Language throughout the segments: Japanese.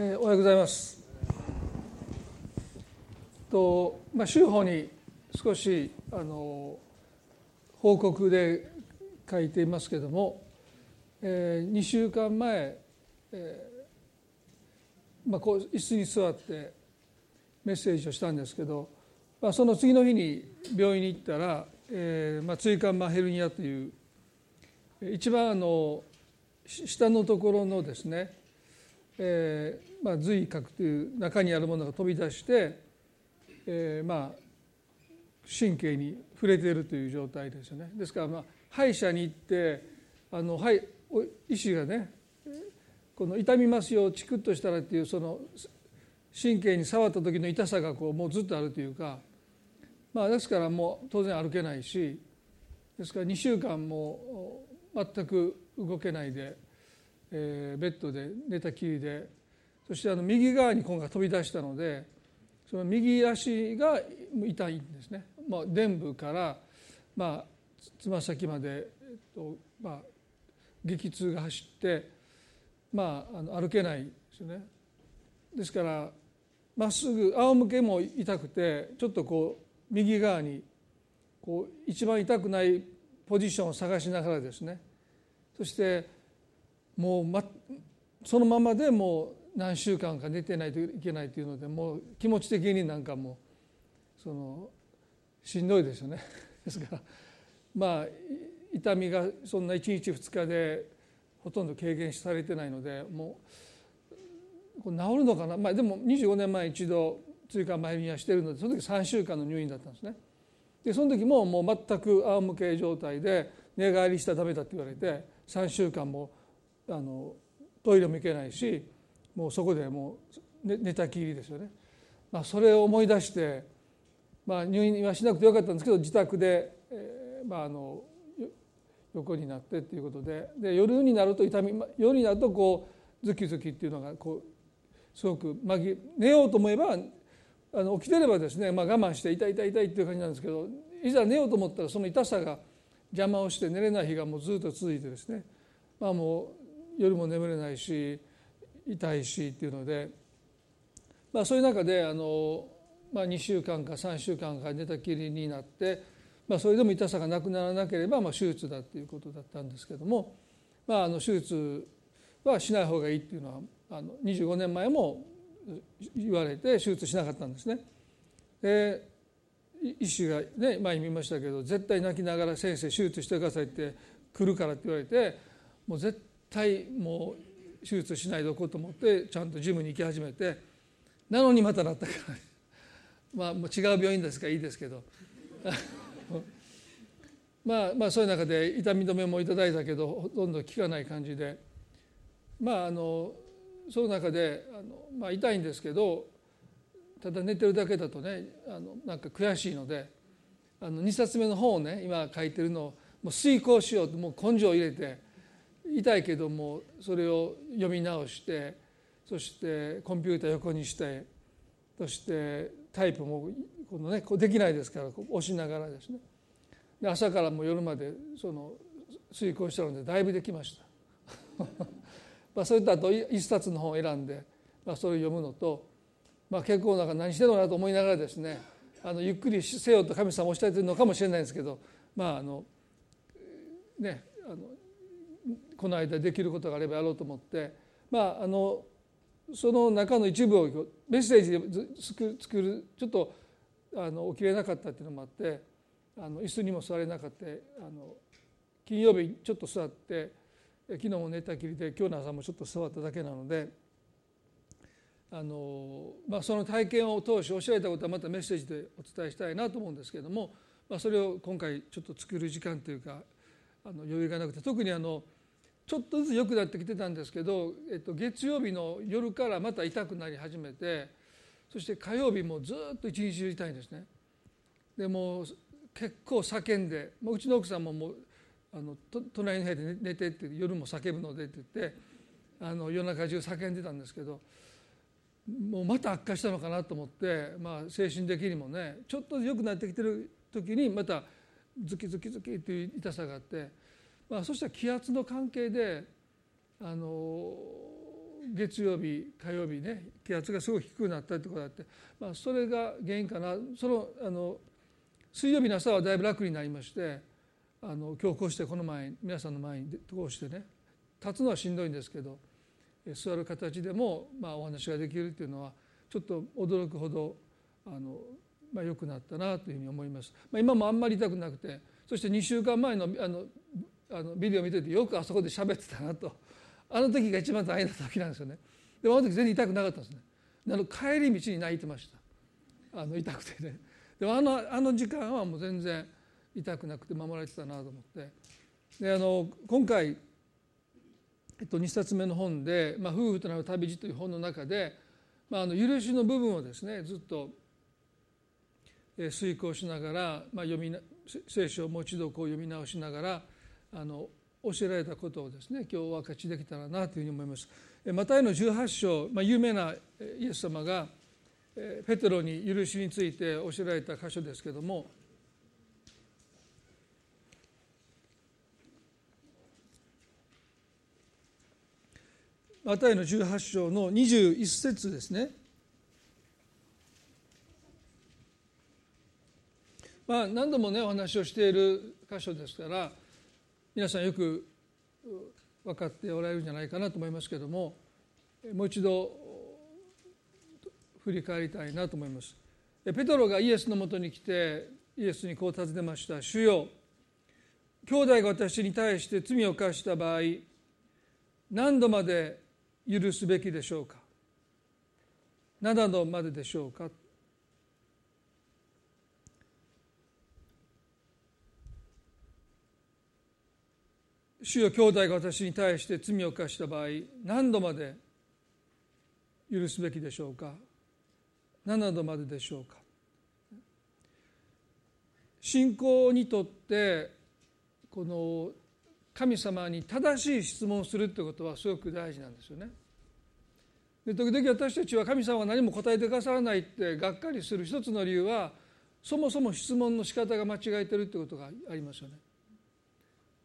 えー、おはようございます。とまあ週報に少しあの報告で書いていますけれども、えー、2週間前、えーまあ、こう椅子に座ってメッセージをしたんですけど、まあ、その次の日に病院に行ったら、えーまあ、椎間板ヘルニアという一番あの下のところのですねえーまあ、髄核という中にあるものが飛び出して、えー、まあ神経に触れているという状態ですよね。ですから、まあ、歯医者に行ってあの、はい、医師がねこの痛みますよチクッとしたらっていうその神経に触った時の痛さがこうもうずっとあるというか、まあ、ですからもう当然歩けないしですから2週間も全く動けないでえー、ベッドで寝たきりでそしてあの右側に今が飛び出したのでその右足が痛いんですね、まあ、臀部から、まあ、つま先まで、えっとまあ、激痛が走って、まあ、あの歩けないですよね。ですからまっすぐ仰向けも痛くてちょっとこう右側にこう一番痛くないポジションを探しながらですねそしてもう、ま、そのままでもう何週間か寝てないといけないというのでもう気持ち的になんかもうそのしんどいですよね。ですからまあ痛みがそんな1日2日でほとんど軽減されてないのでもう治るのかな、まあ、でも25年前一度追加前見はしてるのでその時3週間の入院だったんですね。でその時ももう全く仰向け状態で寝返りしたらダメだって言われて3週間もあのトイレも行けないしもうそこでもう寝たきりですよね。まあ、それを思い出して、まあ、入院はしなくてよかったんですけど自宅で、えーまあ、あの横になってっていうことでで夜になると痛み夜になるとこうズキズキっていうのがこうすごく紛寝ようと思えばあの起きてればですね、まあ、我慢して痛い痛い痛いっていう感じなんですけどいざ寝ようと思ったらその痛さが邪魔をして寝れない日がもうずっと続いてですねまあもう夜も眠れないし痛いしっていうので、まあ、そういう中であの、まあ、2週間か3週間か寝たきりになって、まあ、それでも痛さがなくならなければ、まあ、手術だっていうことだったんですけども、まあ、あの手術はしない方がいいっていうのはあの25年前も言われて手術しなかったんですね。で医師がね前に見ましたけど絶対泣きながら「先生手術してください」って来るからって言われてもう絶対対もう手術しないでおこうと思ってちゃんとジムに行き始めてなのにまたなったから。まあもう違う病院ですからいいですけど。まあまあそういう中で痛み止めもいただいたけどほとんど効かない感じで。まああのその中であの、まあ、痛いんですけどただ寝てるだけだとねあのなんか悔しいのであの2冊目の本をね今書いてるのをもう遂行しようともう根性を入れて痛いけどもそれを読み直してそしてコンピューター横にしてそしてタイプもこのねこうできないですから押しながらですね。で朝からも夜までその遂行したのでだいぶできました。まあそれとあと一冊の本を選んで、まあ、それを読むのと、まあ、結構なんか何してるのかなと思いながらですねあのゆっくりせよと神様おっしゃってるのかもしれないですけどまああのねあのこの間できることがあればやろうと思って。まああのその中の一部をメッセージで作るちょっとあの起きれなかったっていうのもあってあの椅子にも座れなかった。あの金曜日ちょっと座って昨日も寝たきりで今日の朝もちょっと座っただけなのであの、まあ、その体験を通して教えたことはまたメッセージでお伝えしたいなと思うんですけれども、まあ、それを今回ちょっと作る時間というかあの余裕がなくて特にあのちょっとずつ良くなってきてたんですけど、えっと、月曜日の夜からまた痛くなり始めてそして火曜日もずっと一日中痛いんですね。でも結構叫んでうちの奥さんももうあの隣の部屋で寝てって夜も叫ぶのでって言ってあの夜中中叫んでたんですけどもうまた悪化したのかなと思って、まあ、精神的にもねちょっと良くなってきてる時にまたズキズキズキっていう痛さがあってまあ、そした気圧の関係であの月曜日火曜日ね気圧がすごい低くなったりとかだって、まあ、それが原因かなそのあの水曜日の朝はだいぶ楽になりましてあの今日こうしてこの前皆さんの前にこうしてね立つのはしんどいんですけど座る形でも、まあ、お話ができるっていうのはちょっと驚くほどあの、まあ、良くなったなというふうに思います。まあ、今もあんまり痛くなくてそして2週間前のあのあのビデオ見ててよくあそこで喋ってたなと。あの時が一番大変だった時なんですよね。でもあの時全然痛くなかったんですね。あの帰り道に泣いてました。あの痛くてね。でもあのあの時間はもう全然痛くなくて守られてたなと思って。であの今回、えっと、2冊目の本で「まあ、夫婦となる旅路」という本の中で、まあ、あの許しの部分をですねずっと遂行しながら、まあ、読み聖書をもう一度こう読み直しながらあの教えられたことをですね今日お分かちできたらなというふうに思います。マタイの18章、まあ、有名なイエス様がペテロに許しについて教えられた箇所ですけどもマタイの18章の21節ですね。まあ、何度もねお話をしている箇所ですから皆さんよく分かっておられるんじゃないかなと思いますけどももう一度振り返りたいなと思います。ペトロがイエスのもとに来てイエスにこう尋ねました「主よ兄弟が私に対して罪を犯した場合何度まで許すべきでしょうか？7度まででしょうか?」主よ兄弟が私に対して罪を犯した場合何度まで許すべきでしょうか？7度まででしょうか？信仰にとってこの神様に正しい質問をするということはすごく大事なんですよね。で時々私たちは神様は何も答えてくださらないってがっかりする一つの理由はそもそも質問の仕方が間違えてるってことがありますよね。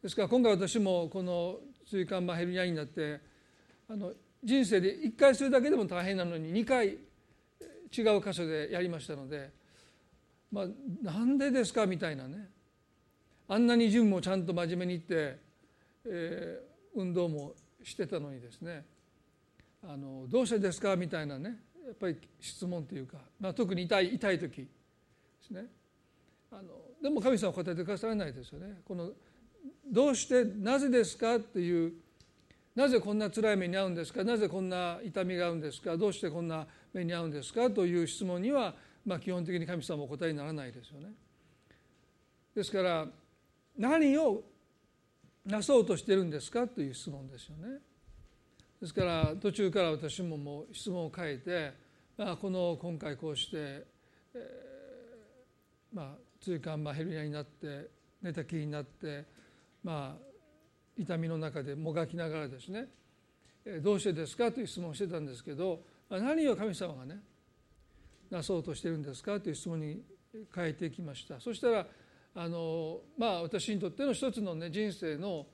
ですから今回私もこの椎間板ヘルニアになってあの人生で1回するだけでも大変なのに2回違う箇所でやりましたので、まあ、なんでですかみたいなね。あんなにジムもちゃんと真面目に行って、えー、運動もしてたのにですね。あのどうしてですかみたいなね。やっぱり質問というか、まあ、特に痛い痛い時ですね。あのでも神様は答えてくださらないですよね。このどうしてなぜですかっていうなぜこんな辛い目に遭うんですか？なぜこんな痛みが合うんですか？どうしてこんな目に遭うんですか？という質問には、まあ、基本的に神様お答えにならないですよね。ですから何をなそうとしてるんですか？という質問ですよね。ですから途中から私ももう質問を変えて、まあ、この今回こうして、えー、まあ椎間板ヘルニアになって寝たきりになってまあ痛みの中でもがきながらですね。どうしてですかという質問をしてたんですけど何を神様がねなそうとしてるんですかという質問に変えてきました。そしたらあのまあ私にとっての一つのね人生の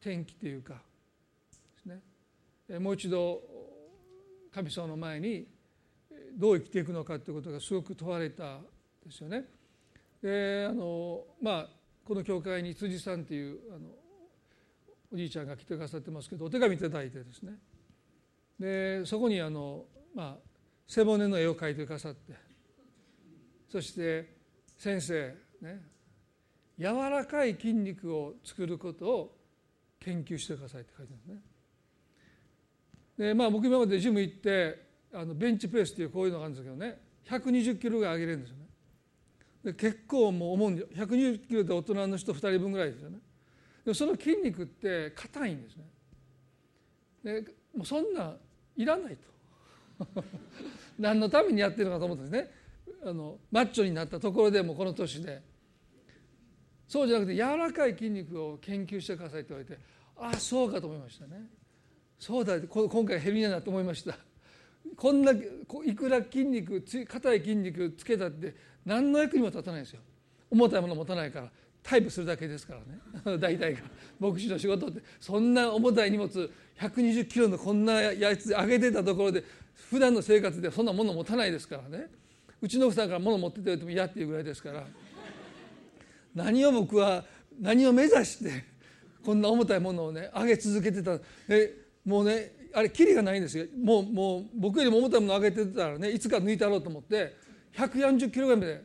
転機というかですね。もう一度神様の前にどう生きていくのかということがすごく問われたですよね。であのまあこの教会に辻さんっていうあのおじいちゃんが来てくださってますけどお手紙いただいてですねでそこにあのまあ背骨の絵を描いてくださってそして先生ね柔らかい筋肉を作ることを研究してくださいって書いてるんですね。でまあ僕今までジム行ってあのベンチプレスっていうこういうのがあるんですけどね120キロぐらい上げれるんですよね。結構もう重いんで120キロで大人の人2人分ぐらいですよね。でもその筋肉って硬いんですね。でもうそんないらないと。何のためにやってるのかと思ったんですね。あのマッチョになったところでもこの年で。そうじゃなくて柔らかい筋肉を研究してくださいって言われてああそうかと思いましたね。そうだって今回ヘビニアだと思いました。こんないくら筋肉硬い筋肉つけたって何の役にも立たないですよ。重たいもの持たないからタイプするだけですからね。大体が。牧師の仕事ってそんな重たい荷物120キロのこんなやつ上げてたところで普段の生活でそんなもの持たないですからね。うちの奥さんから物持ってても嫌っていうぐらいですから。何を僕は何を目指してこんな重たいものをね上げ続けてたえもうねあれキリがないんですよ。もうもう僕よりも重たいもの上げてたらねいつか抜いてやろうと思って140キロぐらいまで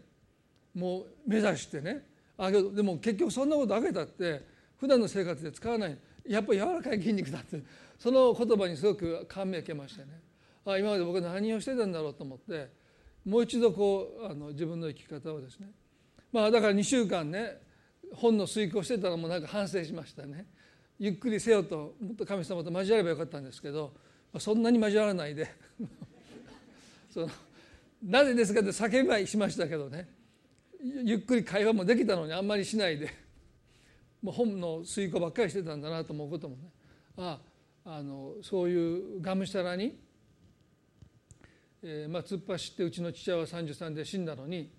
もう目指してねあけどでも結局そんなこと上げたって普段の生活で使わない。やっぱり柔らかい筋肉だってその言葉にすごく感銘を受けましてね。あ今まで僕は何をしてたんだろうと思ってもう一度こうあの自分の生き方をですね。まあだから2週間ね本の遂行してたらもうなんか反省しましたね。ゆっくりせよともっと神様と交わればよかったんですけどそんなに交わらないで。そのなぜですかって叫びはしましたけどね。ゆっくり会話もできたのにあんまりしないで。もう本の遂行ばっかりしてたんだなと思うこともね。ああのそういうがむしゃらに、えーまあ、突っ走ってうちの父親は33で死んだのに、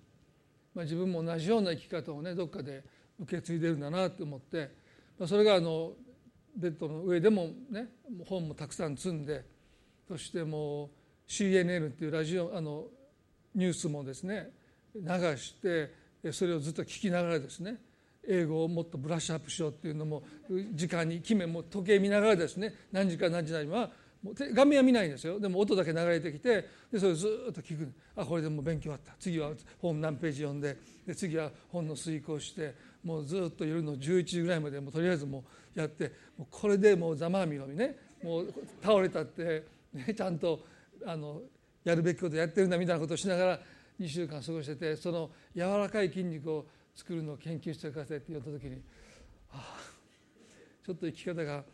まあ、自分も同じような生き方をねどっかで受け継いでるんだなと思って、まあ、それがあのベッドの上でもね本もたくさん積んでそしてもう CNN っていうラジオあのニュースもですね流してそれをずっと聞きながらですね英語をもっとブラッシュアップしようっていうのも時間に決めも時計見ながらですね何時か何時なりは画面は見ないんですよ。でも音だけ流れてきてでそれをずっと聞く。あこれでもう勉強終わった。次は本何ページ読んでで次は本の遂行してもうずっと夜の11時ぐらいまでもうとりあえずもうやってもうこれでもうざまあみろみねもう倒れたって、ね、ちゃんとあのやるべきことやってるんだみたいなことをしながら2週間過ごしててその柔らかい筋肉を作るのを研究してくださいって言った時にああちょっと生き方が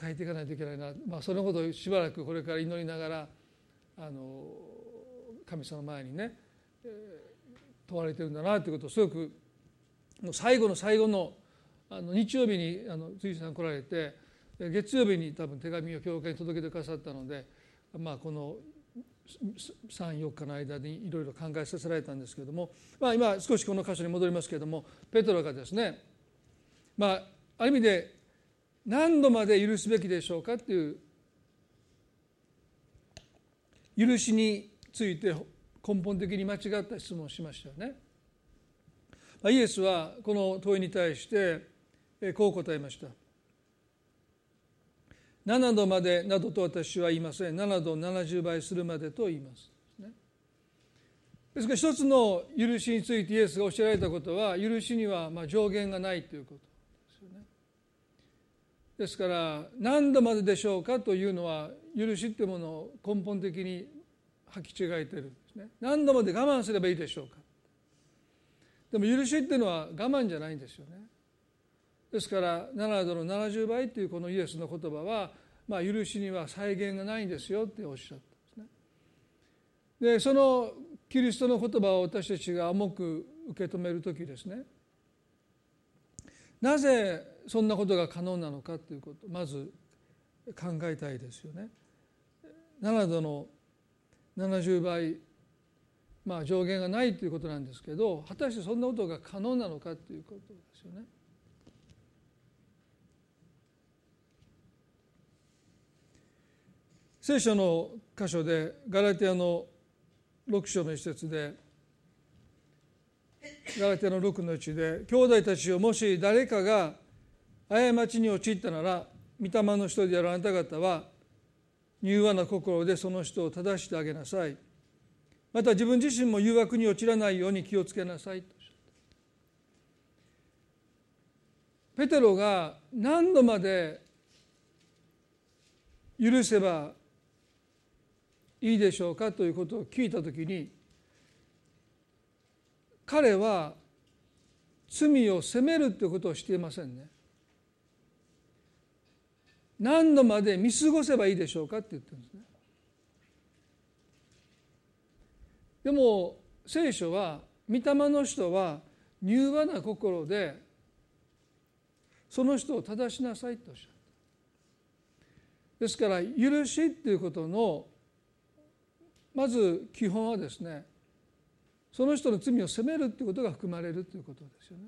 変えていかないといけないな、まあ、そのことをしばらくこれから祈りながらあの神様の前にね、えー、問われてるんだなということをすごく最後の最後のあの日曜日にあの辻さん来られて月曜日に多分手紙を教会に届けてくださったので、まあ、この34日の間にいろいろ考えさせられたんですけれども、まあ、今少しこの箇所に戻りますけれどもペトロがですねまあある意味で何度まで許すべきでしょうかっていう許しについて根本的に間違った質問をしましたよね。イエスはこの問いに対してこう答えました。7度までなどと私は言いません。7度70倍するまでと言います。ですから一つの許しについてイエスがおっしゃられたことは許しにはま上限がないということですよね。ですから何度まででしょうかというのは許しっていうものを根本的に履き違えてるんですね。何度まで我慢すればいいでしょうか。でも許しっていうのは我慢じゃないんですよねですから7度の70倍というこのイエスの言葉は、まあ、許しには再現がないんですよっておっしゃったんですね。でそのキリストの言葉を私たちが重く受け止める時ですねなぜそんなことが可能なのかということまず考えたいですよね。7度の70倍まあ上限がないということなんですけど果たしてそんなことが可能なのかということですよね。聖書の箇所でガラテヤの6章の一節でガラテヤの6の1で兄弟たちをもし誰かが過ちに陥ったなら御霊の人であるあなた方は柔和な心でその人を正してあげなさいまた自分自身も誘惑に陥らないように気をつけなさいとペテロが何度まで許せばいいでしょうかということを聞いた時に彼は罪を責めるということをしていませんね。何度まで見過ごせばいいでしょうかって言ってるんですね。でも聖書は御霊の人は柔和な心でその人を正しなさいとおっしゃった。ですから許しっていうことのまず基本はですねその人の罪を責めるということが含まれるということですよね。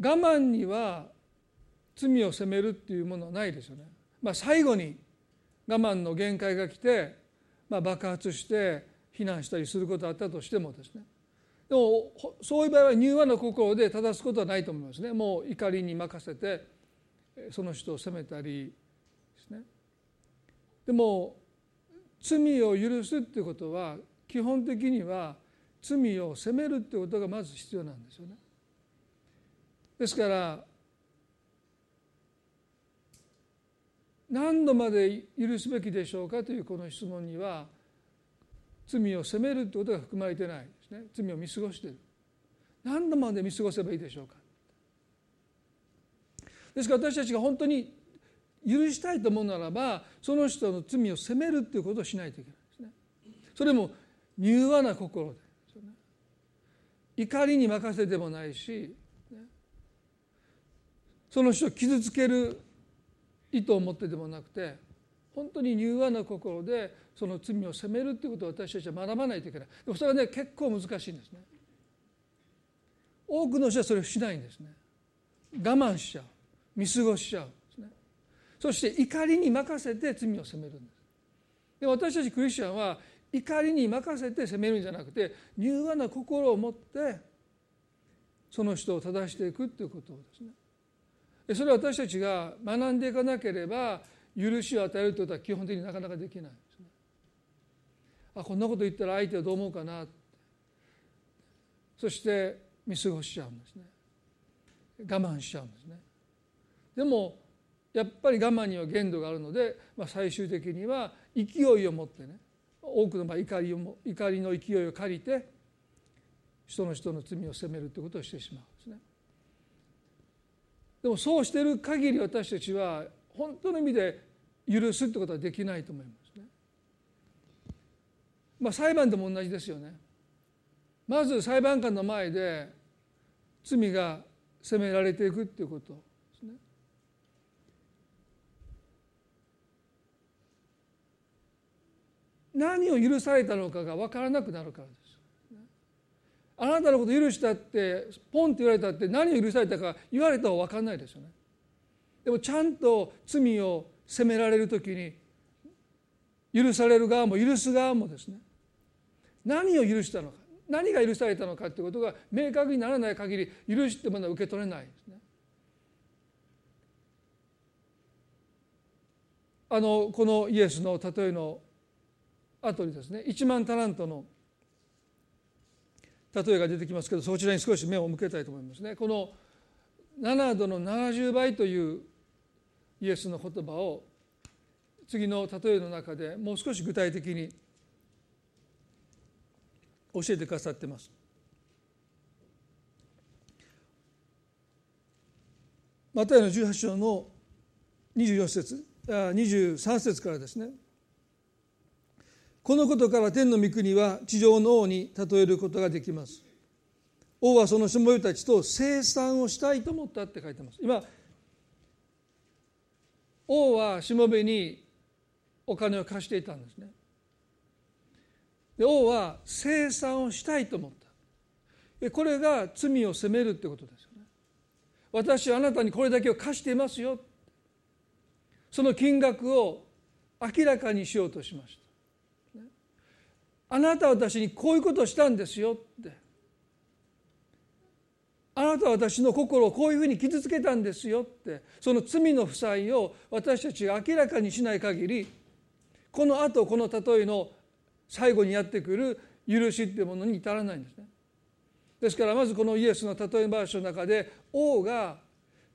我慢には罪を責めるっていうものはないですよね。まあ、最後に我慢の限界が来て、まあ、爆発して避難したりすることあったとしてもですね。でもそういう場合は柔和な心で正すことはないと思いますね。もう怒りに任せてその人を責めたりですね。でも罪を許すっていうことは基本的には罪を責めるってことがまず必要なんですよね。ですから何度まで許すべきでしょうかというこの質問には罪を責めるということが含まれてないですね。罪を見過ごしている。何度まで見過ごせばいいでしょうか。ですから私たちが本当に許したいと思うならばその人の罪を責めるということをしないといけないですね。それも柔和な心で。怒りに任せてもないしその人を傷つける意図を持ってでもなくて本当に柔和な心でその罪を責めるということを私たちは学ばないといけない。でそれはね結構難しいんですね。多くの人はそれをしないんですね。我慢しちゃう。見過ごしちゃうですね。そして怒りに任せて罪を責めるんです。で私たちクリスチャンは怒りに任せて責めるんじゃなくて柔和な心を持ってその人を正していくということですね。それは私たちが学んでいかなければ許しを与えるということは基本的になかなかできないですね。あこんなこと言ったら相手はどう思うかなそして見過ごしちゃうんですね我慢しちゃうんですね。でもやっぱり我慢には限度があるので、まあ、最終的には勢いを持ってね多くの場合怒りを怒りの勢いを借りて人の人の罪を責めるということをしてしまうで。もそうしている限り私たちは本当の意味で許すってことはできないと思いますね。まあ裁判でも同じですよね。まず裁判官の前で罪が責められていくっていうことですね。何を許されたのかが分からなくなるからです。あなたのこと許したってポンって言われたって何を許されたか言われたら分かんないですよね。でもちゃんと罪を責められる時に許される側も許す側もですね何を許したのか何が許されたのかということが明確にならない限り許しってものは受け取れないですね。あのこのイエスの例えの後にですね1万タラントの例えが出てきますけどそちらに少し目を向けたいと思いますね。この7度の70倍というイエスの言葉を次の例えの中でもう少し具体的に教えてくださってます。マタイの18章の24節あ23節からですねこのことから天の御国は地上の王に例えることができます。王はそのしもべたちと生産をしたいと思ったって書いてます。今王はしもべにお金を貸していたんですね。で王は生産をしたいと思った。これが罪を責めるってことですよね。私はあなたにこれだけを貸していますよ。その金額を明らかにしようとしました。あなたは私にこういうことをしたんですよってあなたは私の心をこういうふうに傷つけたんですよってその罪の負債を私たちが明らかにしない限りこのあとこの例えの最後にやってくる許しっていうものに至らないんですね。ですからまずこのイエスの例え話の中で王が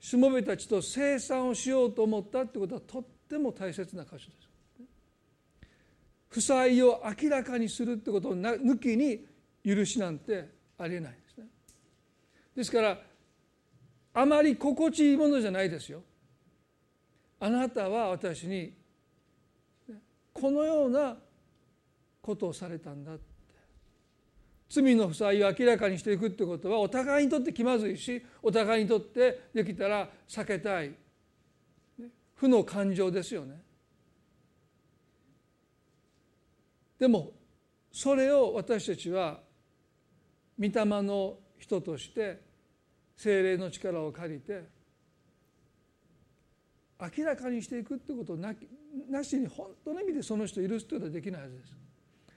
しもべたちと生産をしようと思ったってことはとっても大切な箇所です。負債を明らかにするってことを抜きに許しなんてありえないですね。ですからあまり心地いいものじゃないですよ。あなたは私にこのようなことをされたんだって罪の負債を明らかにしていくってことはお互いにとって気まずいしお互いにとってできたら避けたい負の感情ですよね。でもそれを私たちは御霊の人として精霊の力を借りて明らかにしていくってことをななしに本当の意味でその人を許すということはできないはずです。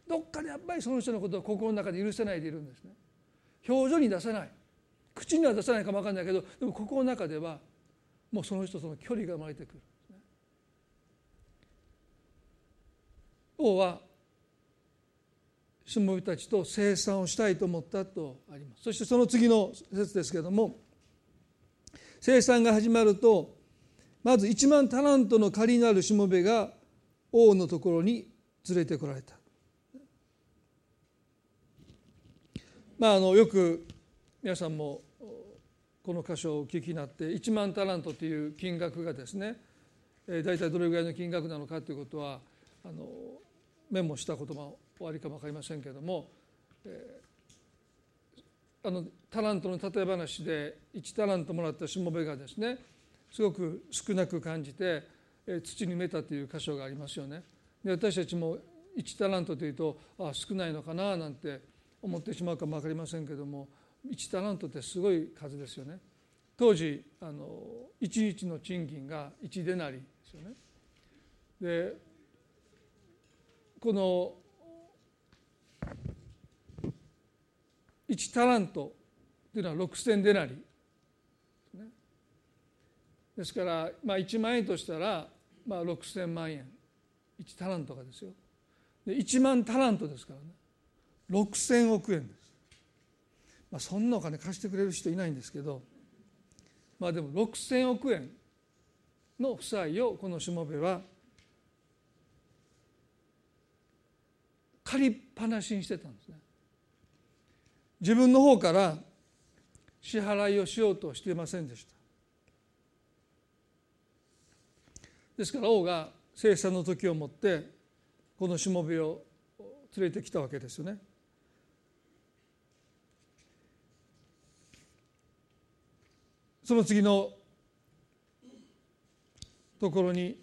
どっかでやっぱりその人のことを心の中で許せないでいるんですね。表情に出せない口には出さないかも分かんないけどでも心の中ではもうその人との距離が生まれてくる。王はしもべたちと生産をしたいと思ったとありますそしてその次の説ですけれども生産が始まるとまず1万タラントの借りなるしもべが王のところに連れてこられた。まあ、あのよく皆さんもこの箇所をお聞きになって1万タラントという金額がですね大体どれぐらいの金額なのかということはあのメモしたこともおありかも分かりませんけれども、えー、あのタラントの例え話で1タラントもらったしもべがですねすごく少なく感じて、えー、土に埋めたという箇所がありますよね。で私たちも1タラントというとあ少ないのかななんて思ってしまうかも分かりませんけれども1タラントってすごい数ですよね。当時あの1日の賃金が1デナリですよね。でこの1タラントというのは6,000デナリ。ですから、まあ、1万円としたら、まあ、6,000万円。1タラントがですよ。で1万タラントですからね。6,000億円です、まあ、そんなお金貸してくれる人いないんですけど。まあでも6,000億円の負債をこのしもべは借りっぱなしにしてたんですね。自分の方から支払いをしようとしていませんでした。ですから王が生産の時をもってこのしもべを連れてきたわけですよね。その次のところに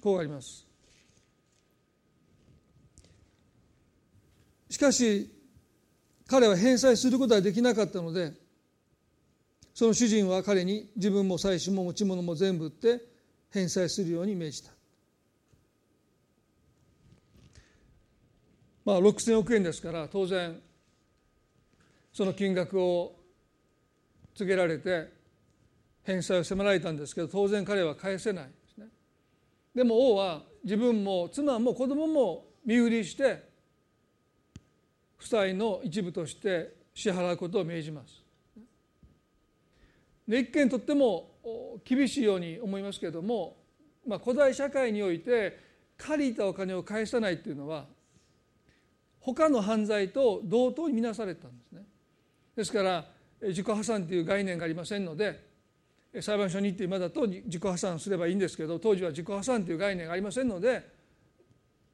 こうあります。しかし彼は返済することはできなかったのでその主人は彼に自分も妻子も持ち物も全部売って返済するように命じた。まあ6,000億円ですから当然その金額を告げられて返済を迫られたんですけど当然彼は返せないですね。でも王は自分も妻も子供も身売りして負債の一部として支払うことを命じます。で一見とっても厳しいように思いますけれども、まあ、古代社会において借りたお金を返さないというのは他の犯罪と同等に見なされたんですね。ですから自己破産という概念がありませんので裁判所に行って今だと自己破産すればいいんですけど当時は自己破産という概念がありませんので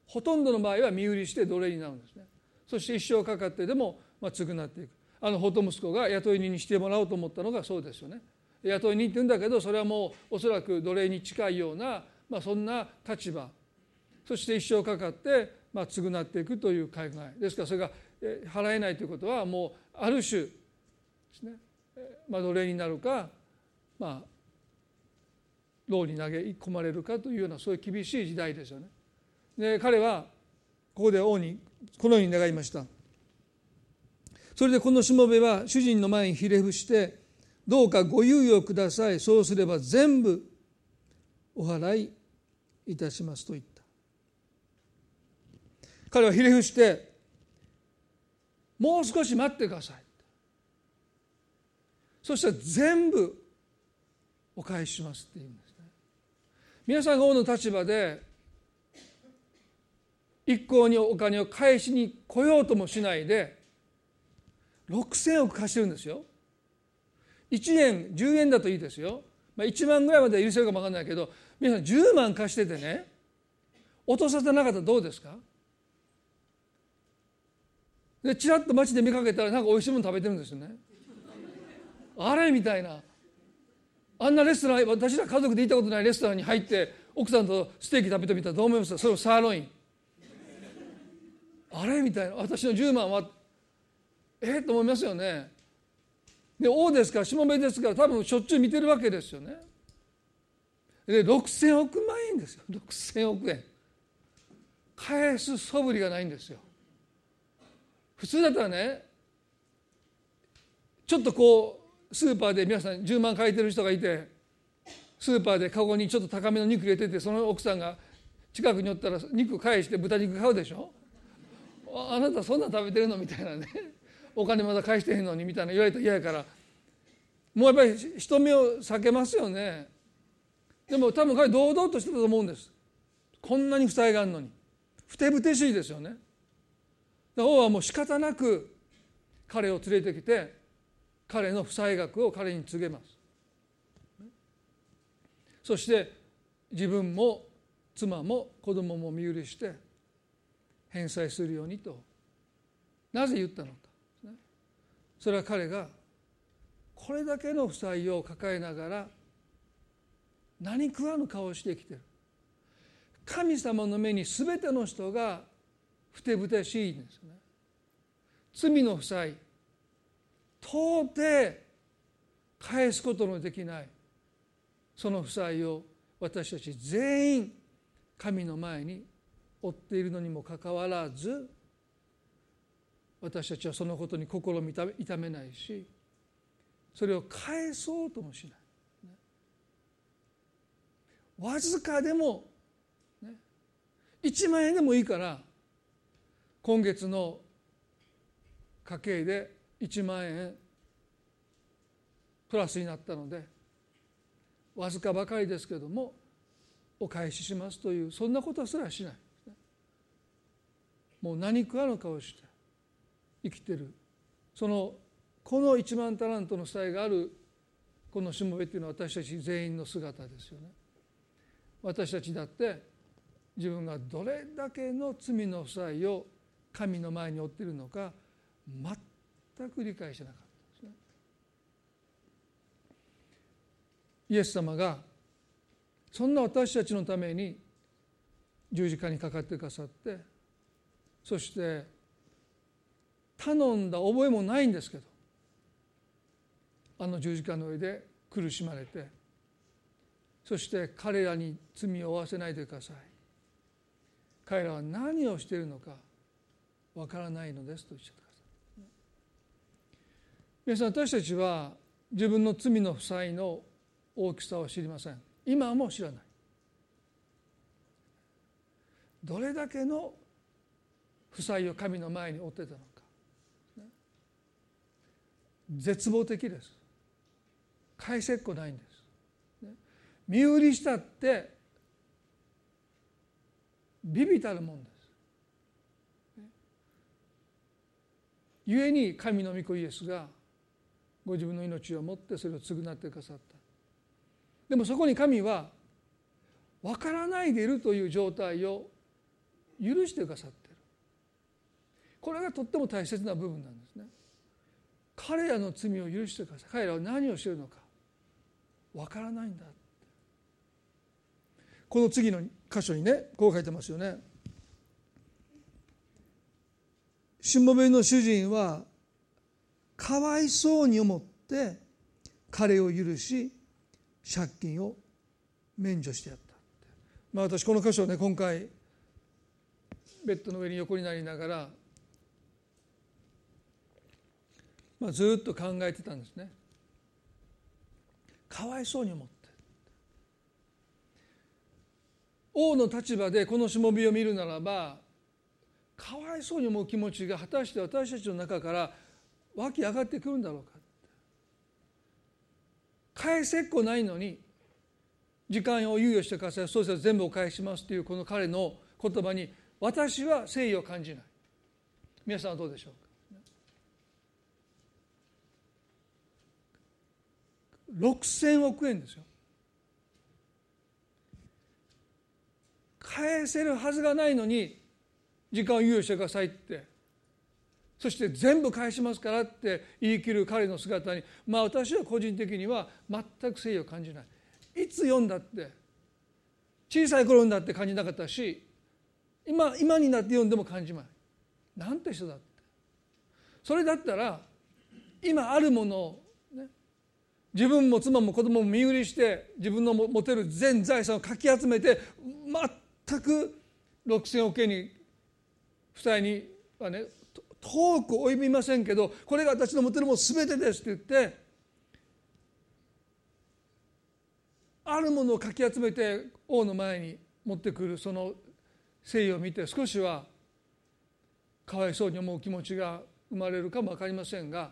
ほとんどの場合は身売りして奴隷になるんですね。そして一生かかってでもまあ償っていく。あの法と息子が雇い人にしてもらおうと思ったのがそうですよね。雇い人って言うんだけどそれはもうおそらく奴隷に近いような、まあ、そんな立場。そして一生かかってまあ償っていくという考え。ですからそれが払えないということはもうある種ですね、まあ、奴隷になるかまあ牢に投げ込まれるかというようなそういう厳しい時代ですよね。で彼はここで王にこのように願いました。それでこのしもべは主人の前にひれ伏してどうかご猶予ください。そうすれば全部お払いいたしますと言った。彼はひれ伏してもう少し待ってください。そしたら全部お返ししますって言うんですね。皆さんが王の立場で一向にお金を返しに来ようともしないで6,000億貸してるんですよ。1円10円だといいですよ。まあ、1万ぐらいまでは許せるかも分かんないけど皆さん10万貸しててね落とさせなかったらどうですか？でちらっと街で見かけたらなんかおいしいもの食べてるんですよね。あれみたいなあんなレストラン私ら家族で行ったことないレストランに入って奥さんとステーキ食べてみたらどう思います？かそれをサーロインあれ？みたいな。私の10万は。え？っと思いますよね。で王ですからしもべですから多分しょっちゅう見てるわけですよね。で6,000億万円ですよ。6,000億円。返す素振りがないんですよ。普通だったらねちょっとこうスーパーで皆さん10万書いてる人がいてスーパーでカゴにちょっと高めの肉入れててその奥さんが近くにおったら肉返して豚肉買うでしょ。あなたそんな食べてるの？みたいなね。お金まだ返してへんのにみたいな言われたら嫌やから。もうやっぱり人目を避けますよね。でも多分彼堂々としてたと思うんです。こんなに負債があるのに。ふてぶてしいですよね。王はもう仕方なく彼を連れてきて彼の負債額を彼に告げます。そして自分も妻も子供も身許して返済するようにと。なぜ言ったのか。それは彼がこれだけの負債を抱えながら何食わぬ顔をしてきてる。神様の目に全ての人がふてぶてしいんですよね。罪の負債到底返すことのできないその負債を私たち全員神の前に負っているのにもかかわらず私たちはそのことに心を痛めないしそれを返そうともしない。わずかでも、ね、1万円でもいいから今月の家計で1万円プラスになったのでわずかばかりですけどもお返ししますというそんなことすらしない。もう何食わぬ顔して生きてるそのこの1万タラントの負債があるこのしもべというのは私たち全員の姿ですよね。私たちだって自分がどれだけの罪の負債を神の前に負っているのか全く理解してなかったですね。イエス様がそんな私たちのために十字架にかかってくださってそして頼んだ覚えもないんですけどあの十字架の上で苦しまれてそして彼らに罪を負わせないでください。彼らは何をしているのかわからないのですとおっしゃってください。皆さん私たちは自分の罪の負債の大きさを知りません。今も知らない。どれだけの負債を神の前に負ってたのか。絶望的です。返せっこないんです。身売りしたってビビたるもんです。故に神の御子イエスがご自分の命をもってそれを償ってくださった。でもそこに神は分からないでいるという状態を許してくださっているこれがとっても大切な部分なんですね彼らの罪を許してください彼らは何をしてるのか分からないんだこの次の箇所にねこう書いてますよね。しもべの主人はかわいそうに思って彼を許し借金を免除してやった。まあ私この箇所をね今回ベッドの上に横になりながら、まあ、ずっと考えてたんですね。かわいそうに思って。王の立場でこのしもべを見るならばかわいそうに思う気持ちが果たして私たちの中から湧き上がってくるんだろうか返せっこないのに時間を猶予してくださいそうしたら全部お返ししますというこの彼の言葉に私は誠意を感じない皆さんはどうでしょうか6,000億円ですよ。返せるはずがないのに時間を猶予してくださいって。そして全部返しますからって言い切る彼の姿に。まあ私は個人的には全く誠意を感じない。いつ読んだって小さい頃になって感じなかったし今今になって読んでも感じない。なんて人だって。それだったら今あるものね、自分も妻も子供も身売りして自分の持てる全財産をかき集めて全く6,000億円に負債にはね遠く及びませんけどこれが私の持てるもの全てですって言ってあるものをかき集めて王の前に持ってくるその誠意を見て少しはかわいそうに思う気持ちが生まれるかも分かりませんが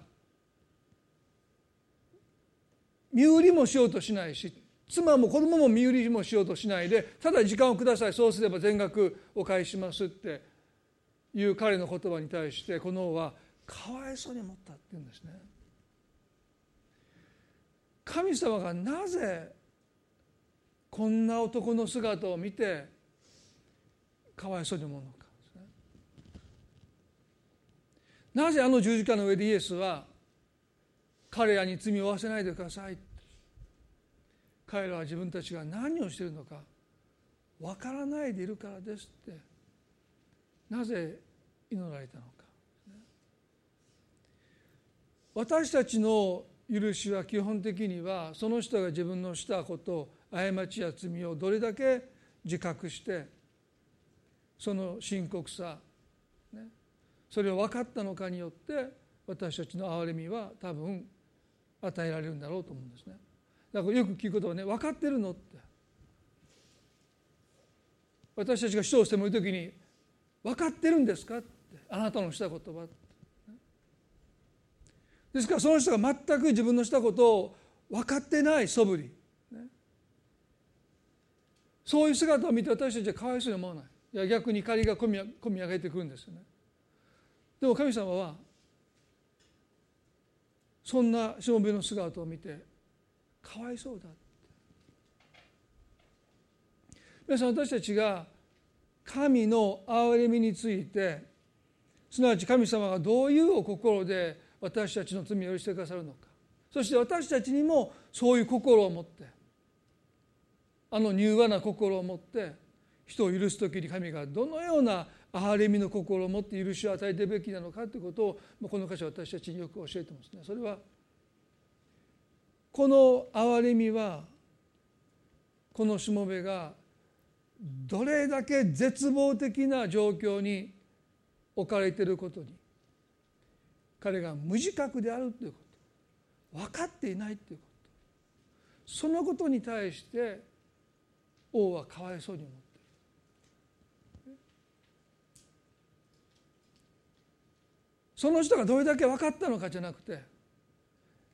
身売りもしようとしないし妻も子供も身売りもしようとしないでただ時間をくださいそうすれば全額お返ししますっていう彼の言葉に対してこの王はかわいそうに思ったって言うんですね。神様がなぜこんな男の姿を見てかわいそうに思うのかなぜあの十字架の上でイエスは彼らに罪を負わせないでください。彼らは自分たちが何をしているのかわからないでいるからですってなぜ祈られたのか。私たちの許しは基本的にはその人が自分のしたこと過ちや罪をどれだけ自覚してその深刻さ、ね、それを分かったのかによって私たちの憐れみは多分与えられるんだろうと思うんですね。だからよく聞くことはね分かってるのって。私たちが主張してもいる時に分かってるんですかって。あなたのした言葉ですからその人が全く自分のしたことを分かってない素振り、ね、そういう姿を見て私たちはかわいそうに思わない。いや逆に怒りが込み込み上げてくるんですよね。でも神様はそんなしもべの姿を見てかわいそうだ。皆さん私たちが神の憐れみについてすなわち神様がどういうお心で私たちの罪を許してくださるのか。そして私たちにもそういう心を持ってあの柔和な心を持って人を許す時に神がどのような憐れみの心を持って許しを与えてべきなのかということをこの箇所私たちによく教えてますね。それはこの憐れみはこのしもべがどれだけ絶望的な状況に置かれていることに彼が無自覚であるということ分かっていないということそのことに対して王はかわいそうに思っているその人がどれだけ分かったのかじゃなくて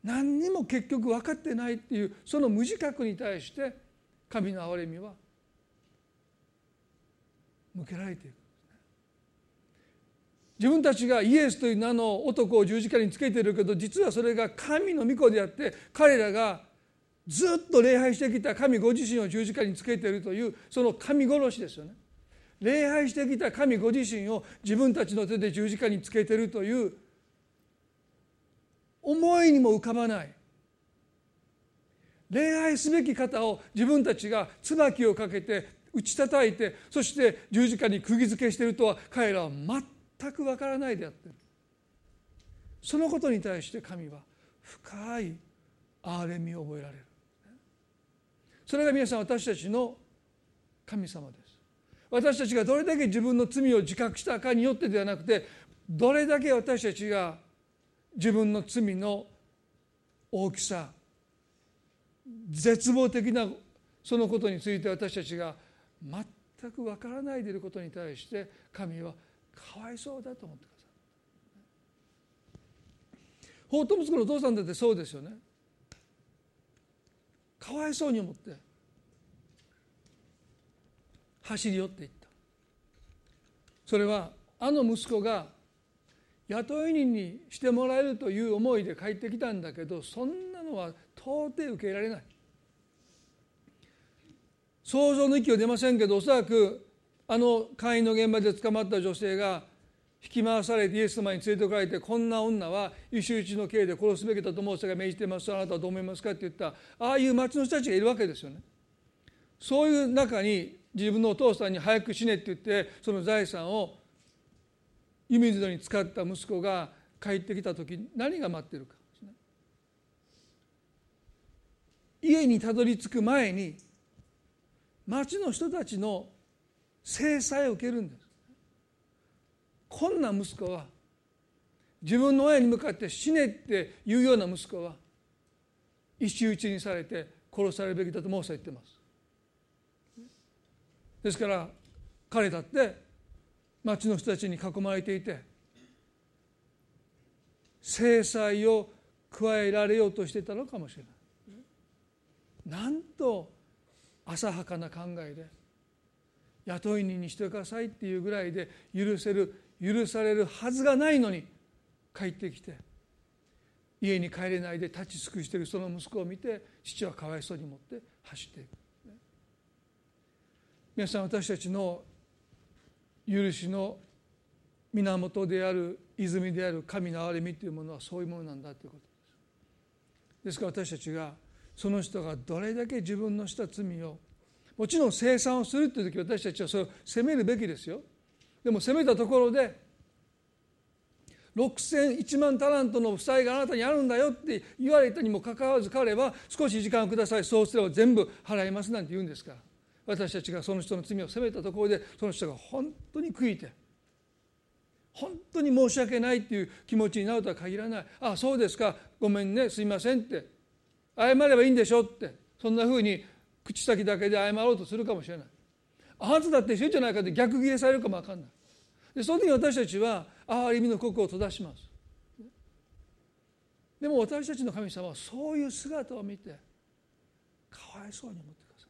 何にも結局分かってないっていうその無自覚に対して神の憐れみは向けられていく自分たちがイエスという名の男を十字架につけてるけど実はそれが神の御子であって彼らがずっと礼拝してきた神ご自身を十字架につけているというその神殺しですよね。礼拝してきた神ご自身を自分たちの手で十字架につけてるという思いにも浮かばない。礼拝すべき方を自分たちが椿をかけて打ち叩いてそして十字架に釘付けしているとは彼らは全くわからないであって。るそのことに対して神は深い憐れみを覚えられる。それが皆さん私たちの神様です。私たちがどれだけ自分の罪を自覚したかによってではなくてどれだけ私たちが自分の罪の大きさ絶望的なそのことについて私たちが全くわからないでいることに対して神はかわいそうだと思ってください。法と息子のお父さんだってそうですよね。かわいそうに思って走り寄っていった。それはあの息子が雇い人にしてもらえるという思いで帰ってきたんだけどそんなのは到底受けられない。想像の域は出ませんけどおそらくあの会員の現場で捕まった女性が引き回されてイエス様に連れてこられてこんな女は一周一の刑で殺すべきだとモーセが命じています。あなたはどう思いますかって言ったああいう町の人たちがいるわけですよね。そういう中に自分のお父さんに早く死ねって言ってその財産を湯水戸に使った息子が帰ってきた時何が待ってるか。家にたどり着く前に町の人たちの制裁を受けるんですこんな息子は自分の親に向かって死ねって言うような息子は石打ちにされて殺されるべきだとモーセは言ってますですから彼だって町の人たちに囲まれていて制裁を加えられようとしてたのかもしれない。なんと浅はかな考えで雇い人にしてくださいっていうぐらいで許せる許されるはずがないのに帰ってきて家に帰れないで立ち尽くしているその息子を見て父はかわいそうに思って走っていく。皆さん私たちの許しの源である泉である神の憐れみというものはそういうものなんだということです。ですから私たちがその人がどれだけ自分のした罪をもちろん清算をするという時私たちはそれを責めるべきですよ。でも責めたところで6001万タラントの負債があなたにあるんだよって言われたにもかかわらず彼は少し時間をくださいそうすれば全部払いますなんて言うんですから。私たちがその人の罪を責めたところでその人が本当に悔いて本当に申し訳ないっていう気持ちになるとは限らない。ああそうですか。ごめんね。すいませんって。謝ればいいんでしょって。そんなふうに口先だけで謝ろうとするかもしれない。あなただって一緒じゃないかって逆ギレされるかも分かんない。でその時私たちは憐れみの国を閉ざします。でも私たちの神様はそういう姿を見てかわいそうに思ってくださ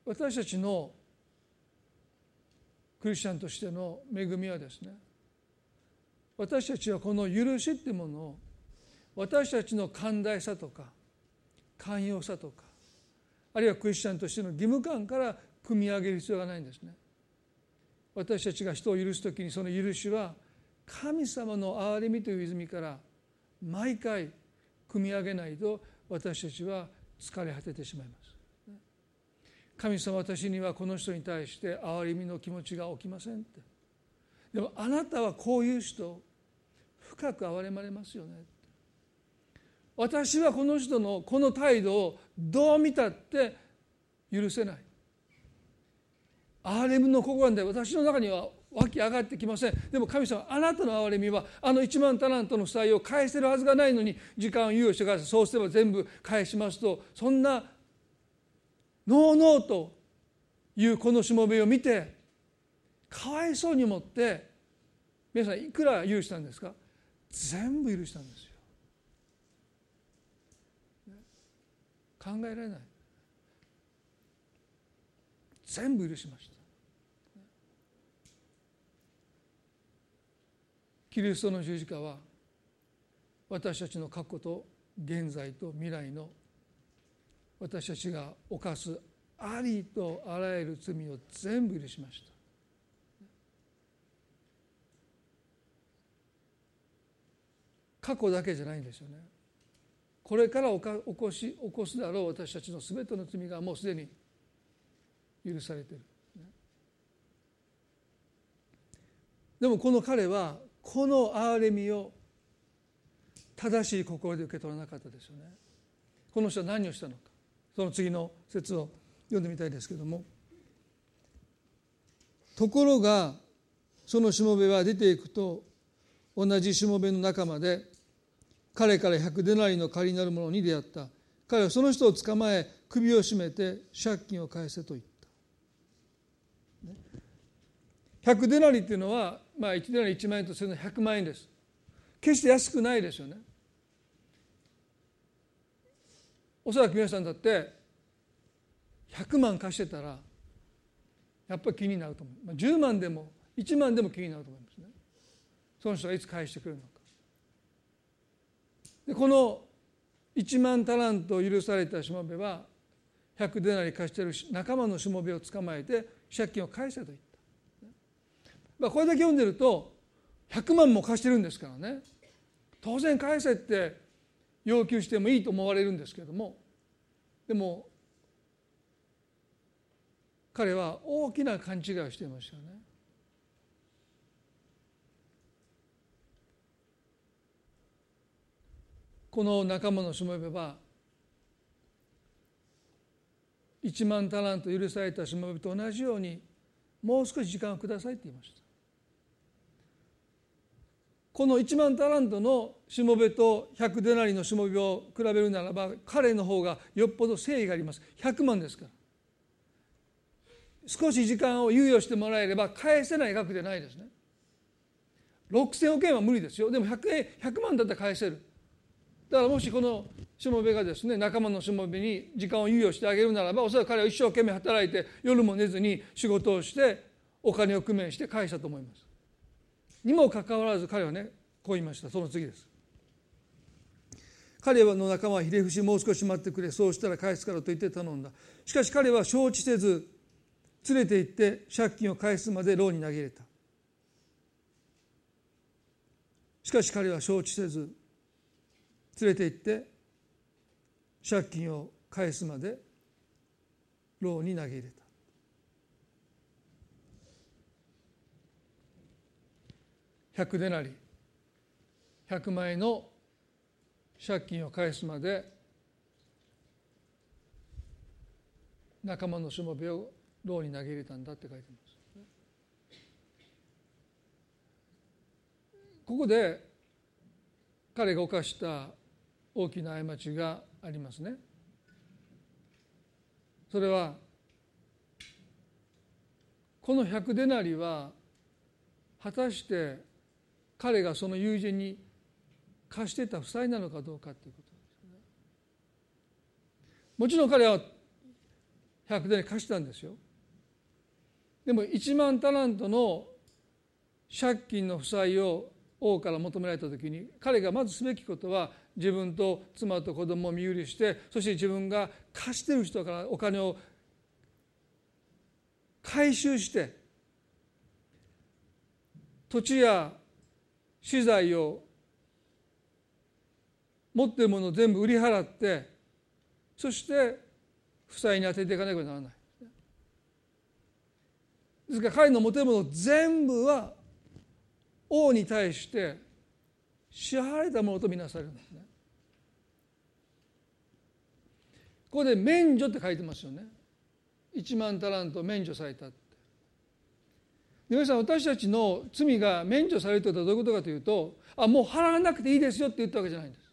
い私たちのクリスチャンとしての恵みはですね私たちはこの許しっていうものを私たちの寛大さとか寛容さとかあるいはクリスチャンとしての義務感から組み上げる必要がないんですね。私たちが人を許す時にその許しは神様の憐れみという泉から毎回組み上げないと私たちは疲れ果ててしまいます。神様私にはこの人に対して憐れみの気持ちが起きませんって。でもあなたはこういう人深く憐れまれますよね私はこの人のこの態度をどう見たって許せない。憐れみの心で私の中には湧き上がってきません。でも神様あなたの憐れみはあの1万タラントの負債を返せるはずがないのに時間を猶予してください。そうすれば全部返しますとそんなノーノーというこのしもべを見てかわいそうに思って皆さんいくら許したんですか？全部許したんですよ。考えられない。全部許しました。キリストの十字架は私たちの過去と現在と未来の私たちが犯すありとあらゆる罪を全部許しました。過去だけじゃないんですよね。これから起こし起こすだろう私たちの全ての罪がもうすでに許されている。でもこの彼はこの憐れみを正しい心で受け取らなかったですよね。この人は何をしたのか。その次の説を読んでみたいですけども。ところがそのしもべは出ていくと同じしもべの仲間で彼から百デナリの借りになる者に出会った。彼はその人を捕まえ首を絞めて借金を返せと言った。100デナリっていうのは、まあ、1デナリ1万円とするのは100万円です。決して安くないですよね。おそらく皆さんだって100万貸してたらやっぱり気になると思う、まあ、10万でも1万でも気になると思いますね。その人がいつ返してくれるのか。でこの1万タラント許されたしもべは100デナリ貸してる仲間のしもべを捕まえて借金を返せと言った、まあ、これだけ読んでると100万も貸してるんですからね。当然返せって要求してもいいと思われるんですけどもでも彼は大きな勘違いをしていましたよね。この仲間のしもべは1万タラント許されたしもべと同じようにもう少し時間をくださいって言いました。この1万タラントのしもべと100デナリのしもべを比べるならば彼の方がよっぽど誠意があります。100万ですから。少し時間を猶予してもらえれば返せない額でないですね。6000億円は無理ですよ。でも 100, 円100万だったら返せる。だからもしこのしもべがですね仲間のしもべに時間を猶予してあげるならばおそらく彼は一生懸命働いて夜も寝ずに仕事をしてお金を工面して返したと思います。にもかかわらず彼はねこう言いました。その次です。彼の仲間はひれ伏しもう少し待ってくれそうしたら返すからと言って頼んだ。しかし彼は承知せず連れて行って借金を返すまで牢に投げ入れた。しかし彼は承知せず連れて行って借金を返すまで牢に投げ入れた。100デナリ100枚の借金を返すまで仲間のしもべを牢に投げ入れたんだって書いてます。ここで彼が犯した大きな過ちがありますね。それはこの百デナリは果たして彼がその友人に貸してた負債なのかどうかということですね。もちろん彼は百デナリ貸したんですよ。でも1万タラントの借金の負債を王から求められた時に彼がまずすべきことは自分と妻と子供を身売りしてそして自分が貸してる人からお金を回収して土地や資材を持っているものを全部売り払ってそして負債に当てていかなきゃならない。ですから彼の持てるもの全部は王に対して支払われたものとみなされるんですね。ここで免除って書いてますよね。1万タラント免除されたって。皆さん私たちの罪が免除されるということはどういうことかというとあもう払わなくていいですよって言ったわけじゃないんです。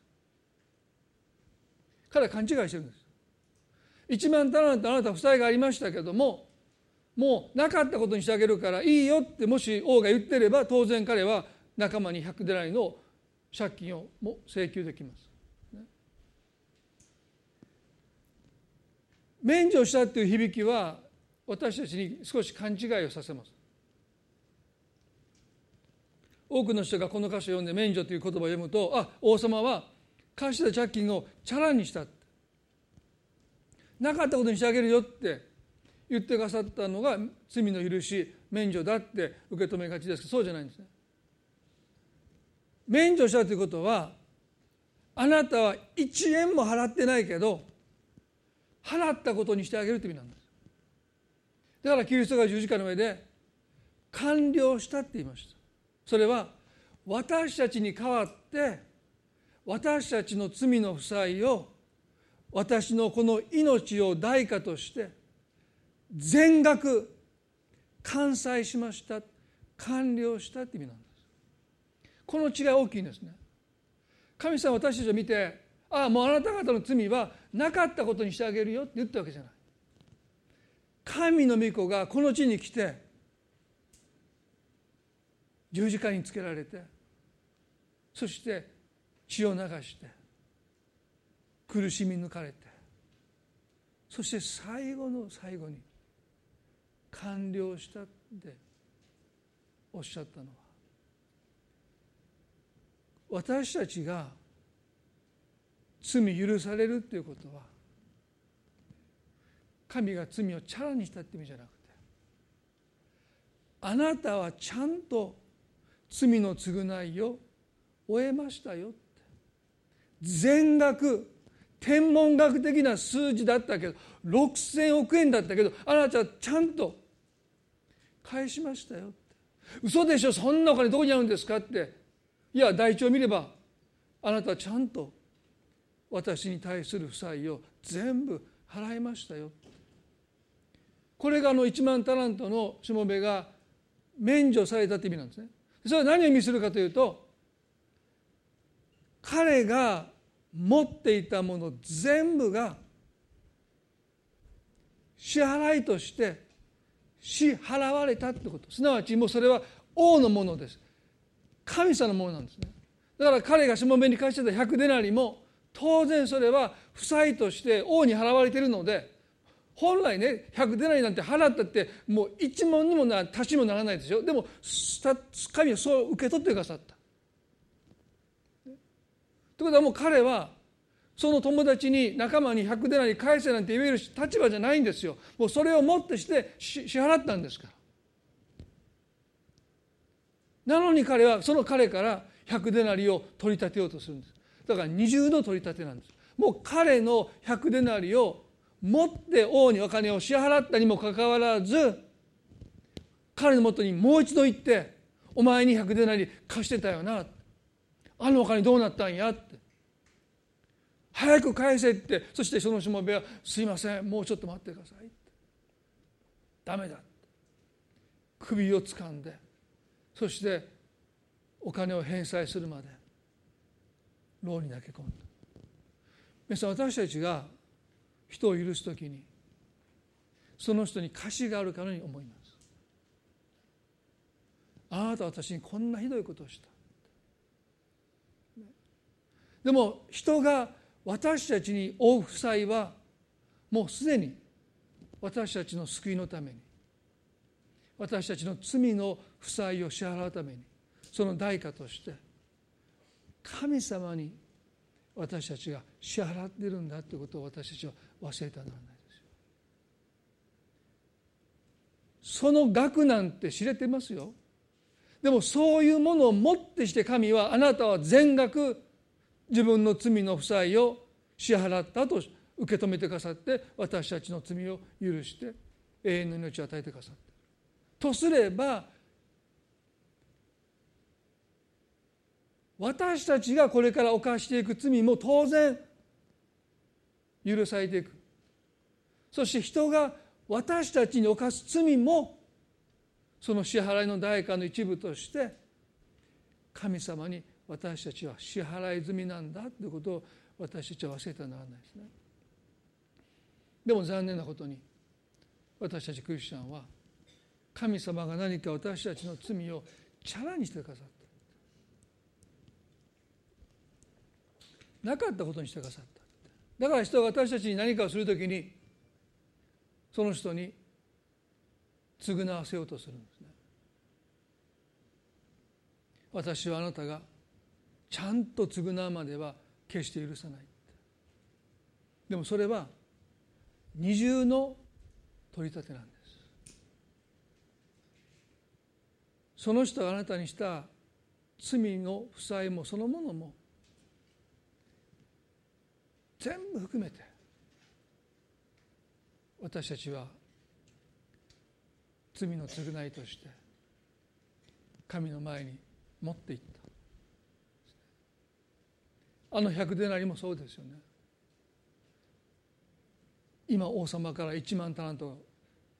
彼は勘違いしてるんです。1万タラントあなた負債がありましたけどももうなかったことにしてあげるからいいよってもし王が言ってれば当然彼は仲間に100デライの借金をも請求できます。免除したっていう響きは私たちに少し勘違いをさせます。多くの人がこの歌詞を読んで免除という言葉を読むとあ王様は貸した借金をチャラにしたなかったことにしてあげるよって言ってくださったのが罪の許し免除だって受け止めがちです。けどそうじゃないんですね。免除したということはあなたは1円も払ってないけど払ったことにしてあげるという意味なんです。だからキリストが十字架の上で完了したって言いました。それは私たちに代わって私たちの罪の負債を私のこの命を代価として全額完済しました完了したって意味なんです。この違い大きいんですね。神様私たちを見てああもうあなた方の罪はなかったことにしてあげるよって言ったわけじゃない。神の御子がこの地に来て十字架につけられてそして血を流して苦しみ抜かれてそして最後の最後に完了したっておっしゃったのは私たちが罪許されるっていうことは神が罪をチャラにしたって意味じゃなくてあなたはちゃんと罪の償いを終えましたよ全額天文学的な数字だったけど6,000億円だったけどあなたはちゃんと返しましたよって。嘘でしょそんなお金どこにあるんですかって。いや台帳見ればあなたはちゃんと私に対する負債を全部払いましたよこれがあの1万タラントのしもべが免除されたという意味なんですね。それは何を意味するかというと彼が持っていたもの全部が支払いとして支払われたってこと。すなわちもうそれは王のものです。神様のものなんですね。だから彼がしもべに貸してた100デナリも当然それは負債として王に払われているので本来ね100デナリなんて払ったってもう一文にもな足しもならないですよ。でも神はそう受け取ってくださった。ということはもう彼はその友達に仲間に100デナリ返せなんて言える立場じゃないんですよ。もうそれをもってして支払ったんですから。なのに彼はその彼から100デナリを取り立てようとするんです。だから二重の取り立てなんです。もう彼の100デナリを持って王にお金を支払ったにもかかわらず彼のもとにもう一度行って「お前に100デナリ貸してたよな」あのお金どうなったんや？って。早く返せって。そしてそのしもべは「すいませんもうちょっと待ってください」ダメだ首を掴んで。そしてお金を返済するまで牢に投げ込んだ。皆さん私たちが人を許す時にその人に貸しがあるかのように思います。あなたは私にこんなひどいことをした。でも人が私たちに負う負債はもうすでに私たちの救いのために私たちの罪の負債を支払うためにその代価として神様に私たちが支払ってるんだということを私たちは忘れたならないですよ。その額なんて知れてますよ。でもそういうものをもってして神はあなたは全額自分の罪の負債を支払ったと受け止めてくださって私たちの罪を許して永遠の命を与えてくださった。とすれば私たちがこれから犯していく罪も当然許されていくそして人が私たちに犯す罪もその支払いの代価の一部として神様に私たちは支払い済みなんだということを私たちは忘れてはならないですね。でも残念なことに私たちクリスチャンは神様が何か私たちの罪をチャラにしてくださったなかったことにしてくださった。だから人が私たちに何かをするときにその人に償わせようとするんですね。私はあなたがちゃんと償うまでは決して許さないでもそれは二重の取り立てなんです。その人があなたにした罪の負債もそのものも全部含めて私たちは罪の償いとして神の前に持っていった。あの百デナリもそうですよね。今王様から1万タラント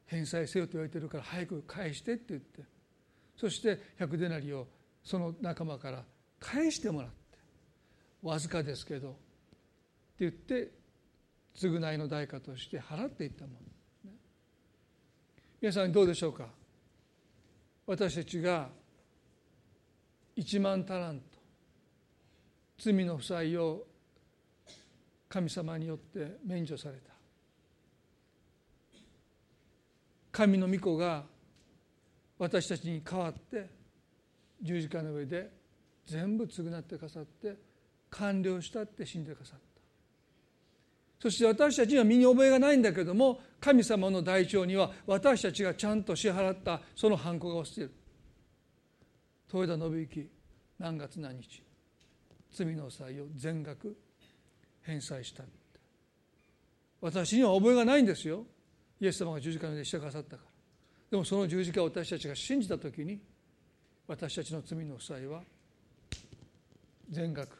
返済せよと言われてるから早く返してって言ってそして百デナリをその仲間から返してもらってわずかですけど言って償いの代価として払っていったもの、皆さんどうでしょうか？私たちが1万タラント罪の負債を神様によって免除された。神の御子が私たちに代わって十字架の上で全部償ってくださって完了したって死んでくださった。そして私たちには身に覚えがないんだけども神様の台帳には私たちがちゃんと支払ったそのハンコが押している。豊田信之何月何日罪の債を全額返済した私には覚えがないんですよ。イエス様が十字架でしてくださったから。でもその十字架を私たちが信じた時に私たちの罪の負債は全額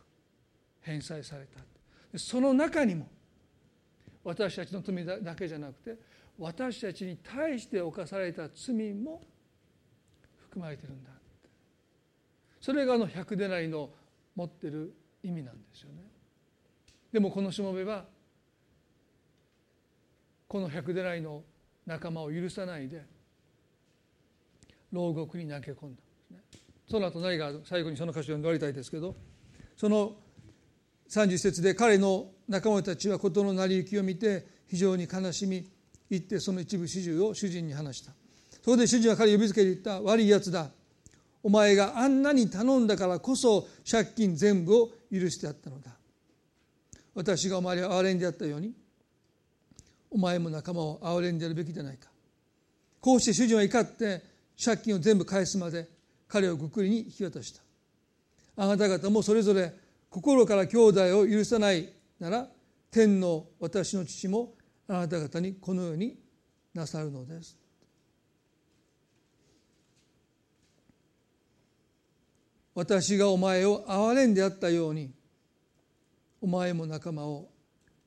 返済された。その中にも私たちの罪だけじゃなくて私たちに対して犯された罪も含まれてるんだそれがあの百でなりの持ってる意味なんですよね。でもこのしもべはこの百でなりの仲間を許さないで牢獄に投げ込んだんですね。その後何が最後にその箇所を読んで終わりたいですけどその30節で彼の仲間たちは事の成り行きを見て非常に悲しみ言ってその一部始終を主人に話した。そこで主人は彼を呼びつけて言った。悪いやつだ。お前があんなに頼んだからこそ借金全部を許してやったのだ。私がお前を憐れんでやったように。お前も仲間を憐れんでやるべきでないか。こうして主人は怒って借金を全部返すまで彼をぐっくりに引き渡した。あなた方もそれぞれ心から兄弟を許さないなら天の私の父もあなた方にこのようになさるのです。私がお前を憐れんであったようにお前も仲間を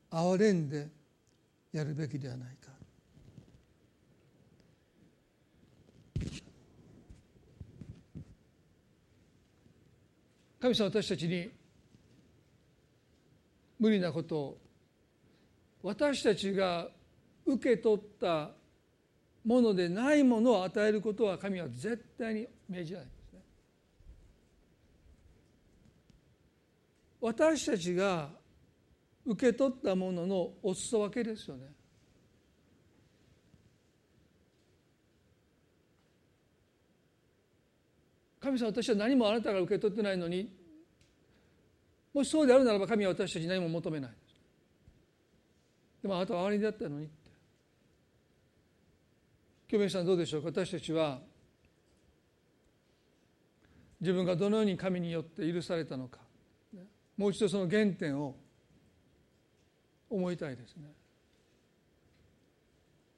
憐れんでやるべきではないか。神様私たちに無理なこと私たちが受け取ったものでないものを与えることは神は絶対に命じないんですね。私たちが受け取ったもののお裾分けですよね。神様私は何もあなたが受け取ってないのにもしそうであるならば神は私たちに何も求めない。でもあなたは哀れにだったのにって。今日皆さんどうでしょうか。私たちは自分がどのように神によって許されたのか。もう一度その原点を思いたいですね。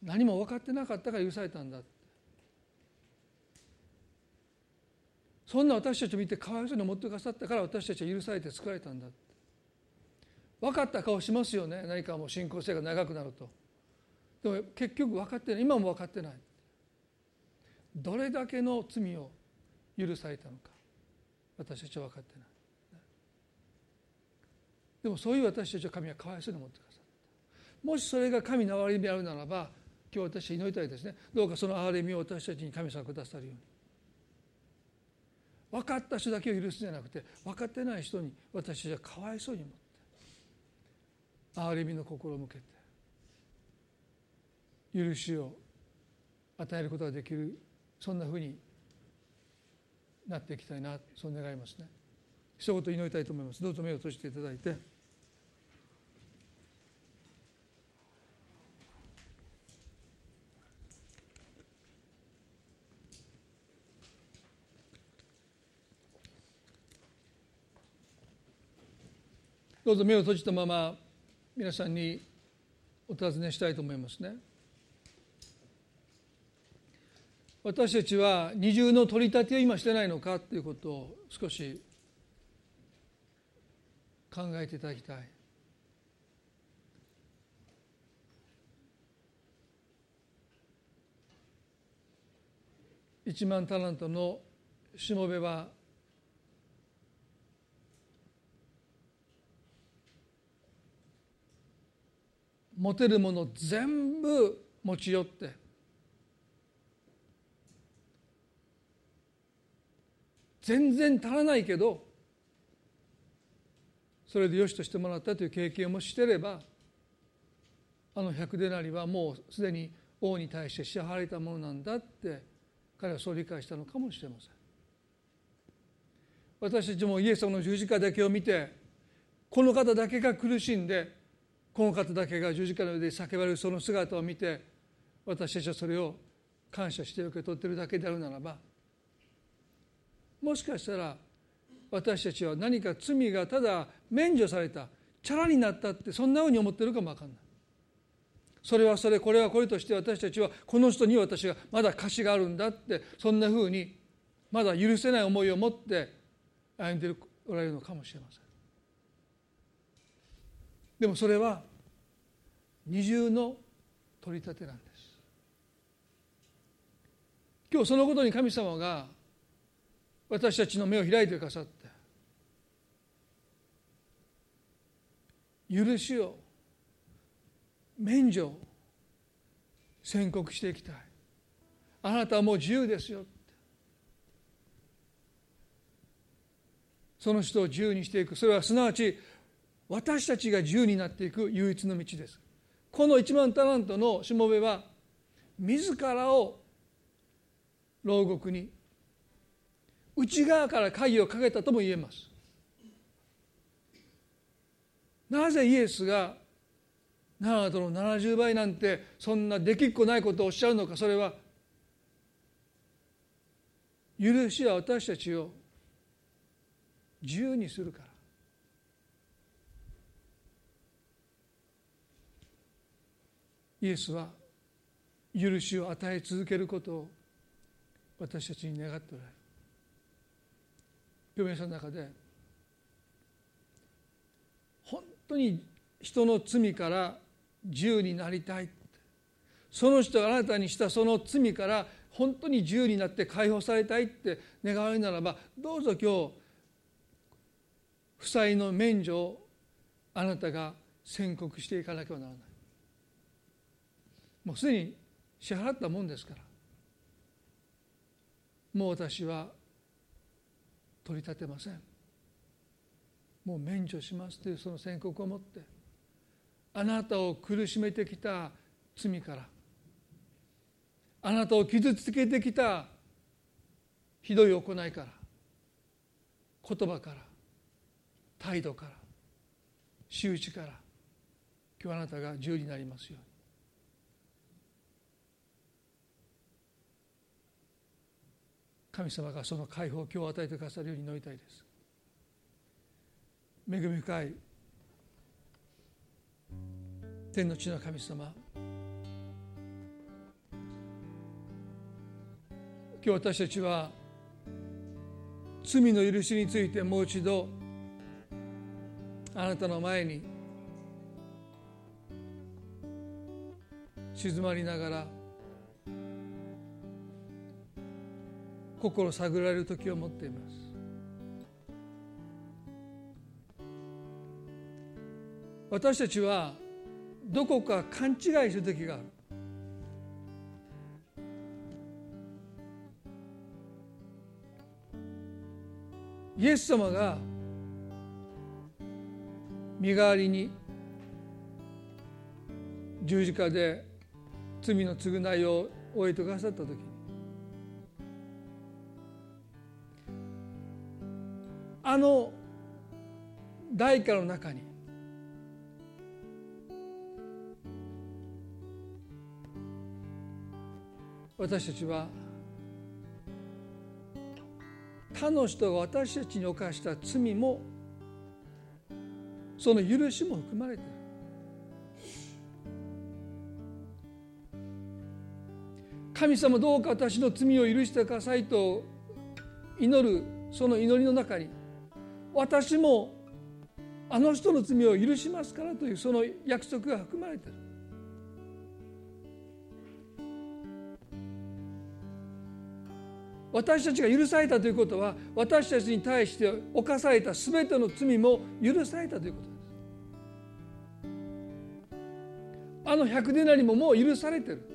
何も分かってなかったから許されたんだそんな私たちを見てかわいそうに思ってくださったから私たちは許されて救われたんだ分かった顔しますよね。何かもう信仰性が長くなると。でも結局分かってない。今も分かってない。どれだけの罪を許されたのか。私たちは分かってない。でもそういう私たちは神はかわいそうに思ってくださった。もしそれが神の憐れみであるならば今日私は祈りたいですね。どうかその憐れみを私たちに神様くださるように。分かった人だけを許すんじゃなくて分かってない人に私はかわいそうに思って憐れみの心を向けて許しを与えることができるそんなふうになっていきたいなそう願いますね。一言祈りたいと思います。どうぞ目を閉じていただいて。どうぞ目を閉じたまま皆さんにお尋ねしたいと思いますね。私たちは二重の取り立てを今してないのかということを少し考えていただきたい。一万タラントのしもべは持てるもの全部持ち寄って。全然足らないけどそれでよしとしてもらったという経験もしてればあの百デナリはもうすでに王に対して支払われたものなんだって彼はそう理解したのかもしれません。私たちもイエス様の十字架だけを見てこの方だけが苦しんでこの方だけが十字架の上で叫ばれるその姿を見て私たちはそれを感謝して受け取っているだけであるならばもしかしたら私たちは何か罪がただ免除されたチャラになったってそんなふうに思ってるかも分かんない。それはそれこれはこれとして私たちはこの人に私がまだ貸しがあるんだってそんなふうにまだ許せない思いを持って歩んでおられるのかもしれません。でもそれは二重の取り立てなんです。今日そのことに神様が私たちの目を開いてくださって許しを免除を宣告していきたい。あなたはもう自由ですよその人を自由にしていく。それはすなわち私たちが自由になっていく唯一の道です。この一万タラントのしもべは自らを牢獄に内側から鍵をかけたとも言えます。なぜイエスが長門の70倍なんてそんなできっこないことをおっしゃるのかそれは許しは私たちを自由にするから。イエスは許しを与え続けることを私たちに願っておられる。嫁さんの中で本当に人の罪から自由になりたい。その人があなたにしたその罪から本当に自由になって解放されたいって願われるならばどうぞ今日負債の免除をあなたが宣告していかなければならない。もうすでに支払ったもんですから。もう私は取り立てません。もう免除しますというその宣告を持ってあなたを苦しめてきた罪からあなたを傷つけてきたひどい行いから言葉から態度から仕打ちから今日あなたが自由になりますように。神様がその解放を今日与えてくださるように祈りたいです。恵み深い天の地の神様。今日私たちは罪の許しについてもう一度あなたの前に静まりながら心探られる時を持っています。私たちはどこか勘違いする時がある。イエス様が身代わりに十字架で罪の償いを終えてくださった時あの代価の中に。私たちは他の人が私たちに犯した罪もその許しも含まれている。神様どうか私の罪を許してくださいと祈るその祈りの中に私もあの人の罪を許しますからというその約束が含まれている。私たちが許されたということは私たちに対して犯された全ての罪も許されたということです。あの百年なりももう許されてる。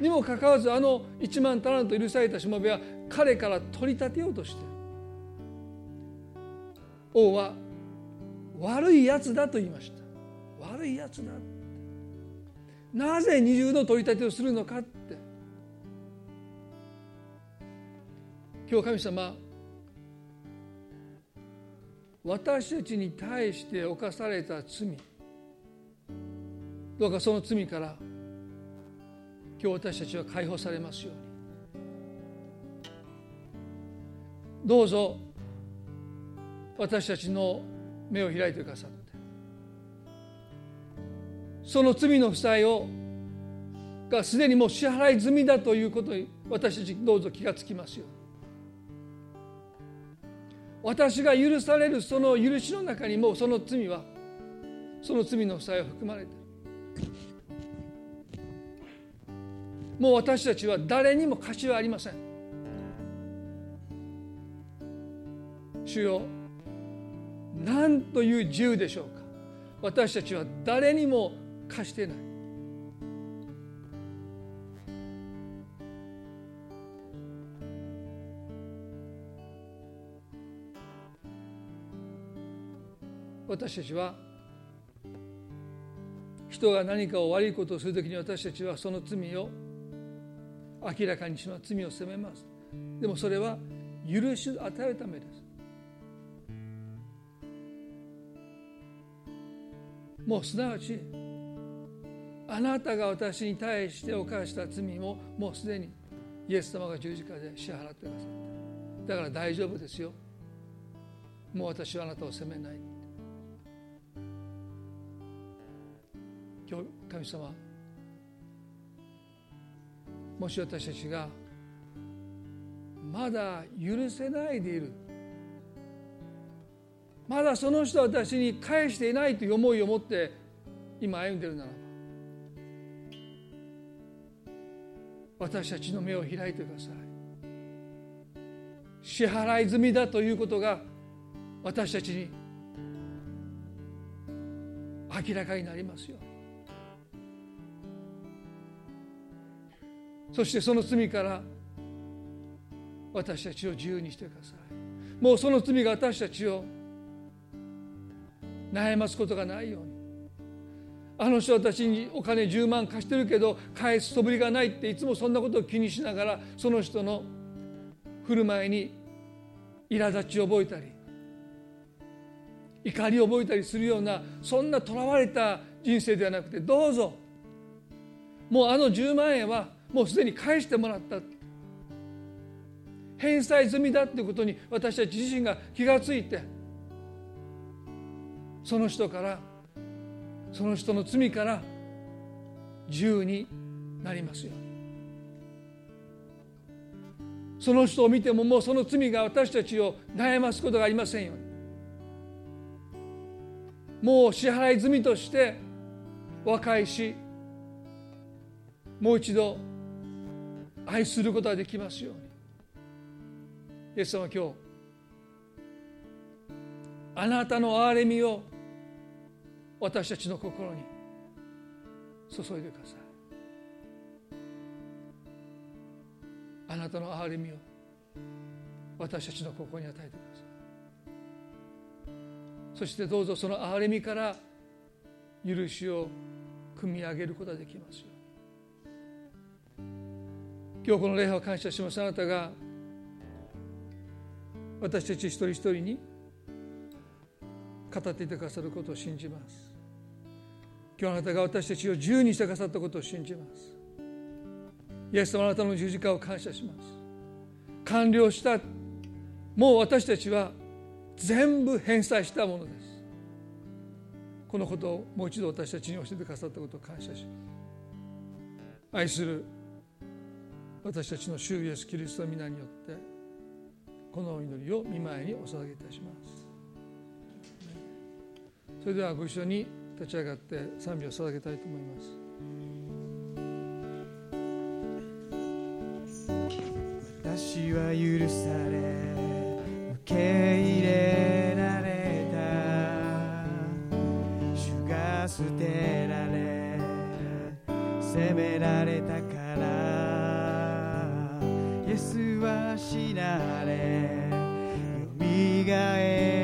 にもかかわらずあの1万タラント許されたしもべは彼から取り立てようとして王は悪いやつだと言いました。悪いやつだなぜ二重の取り立てをするのかって。今日神様私たちに対して犯された罪。どうかその罪から今日私たちは解放されますように。どうぞ。私たちの目を開いてくださって。その罪の負債をがすでにもう支払い済みだということに私たちどうぞ気がつきますように。私が許されるその許しの中にもその罪はその罪の負債は含まれている。もう私たちは誰にも貸しはありません。主よ何という自由でしょうか。私たちは誰にも貸してない。私たちは人が何かを悪いことをするときに私たちはその罪を明らかにします。罪を責めます。でもそれは許し与えるためです。もうすなわちあなたが私に対して犯した罪ももうすでにイエス様が十字架で支払ってくださっただから大丈夫ですよ。もう私はあなたを責めない。今日神様もし私たちがまだ許せないでいる。まだその人は私に返していないという思いを持って今歩んでい。るならば私たちの目を開いてください。支払い済みだということが私たちに明らかになりますよ。そしてその罪から私たちを自由にしてください。もうその罪が私たちを悩ますことがないように。あの人私にお金10万貸してるけど返すそぶりがないっていつもそんなことを気にしながらその人の振る舞いに苛立ちを覚えたり怒りを覚えたりするようなそんなとらわれた人生ではなくてどうぞもうあの10万円はもうすでに返してもらった。返済済みだっていうことに私たち自身が気がついてその人からその人の罪から自由になりますよ。その人を見てももうその罪が私たちを悩ますことがありませんよ。うにもう支払い済みとして和解しもう一度愛することができますように。イエス様今日あなたの憐れみを私たちの心に。注いでください。あなたの憐れみを。私たちの心に与えてください。そしてどうぞその憐れみから。許しを組み上げることができますよ今日この礼拝を感謝しますあなたが。私たち一人一人に。語っていてくださることを信じます。今日あなたが私たちを自由にしてくださったことを信じます。イエス様あなたの十字架を感謝します。完了した。もう私たちは全部返済したものです。このことをもう一度私たちに教えてくださったことを感謝します愛する私たちの主イエスキリストの皆によってこの祈りを見舞いにお捧げいたします。それではご一緒に立ち上がって賛美を捧げたいと思います。私は許され受け入れられた。主が捨てられ責められたから。イエスは死なれよみがえ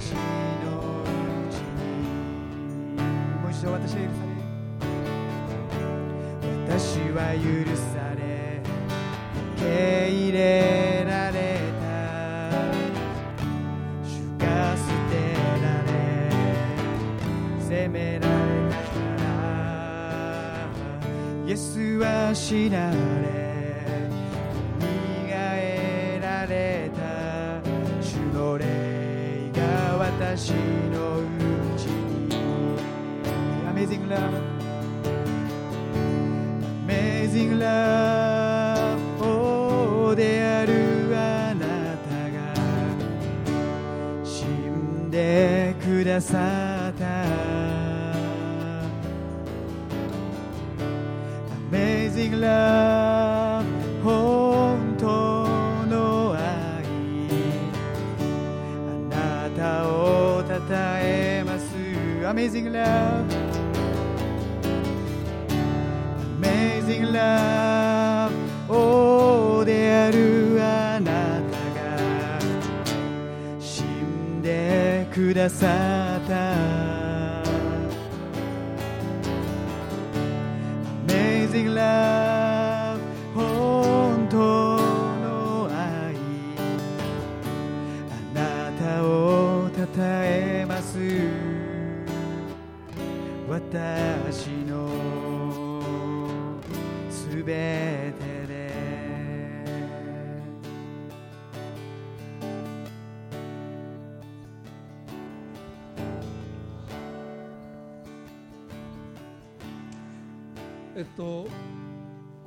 私のうちにもう一度私は許され私は許され受け入れられた。主が捨てられ責められた。からイエスは死なれ love Amazing love 王であるあなたが死んでくださった Amazing love 本当の愛あなたをたたえます Amazing love ださった。Amazing love 本当の愛。あなたをたたえます。私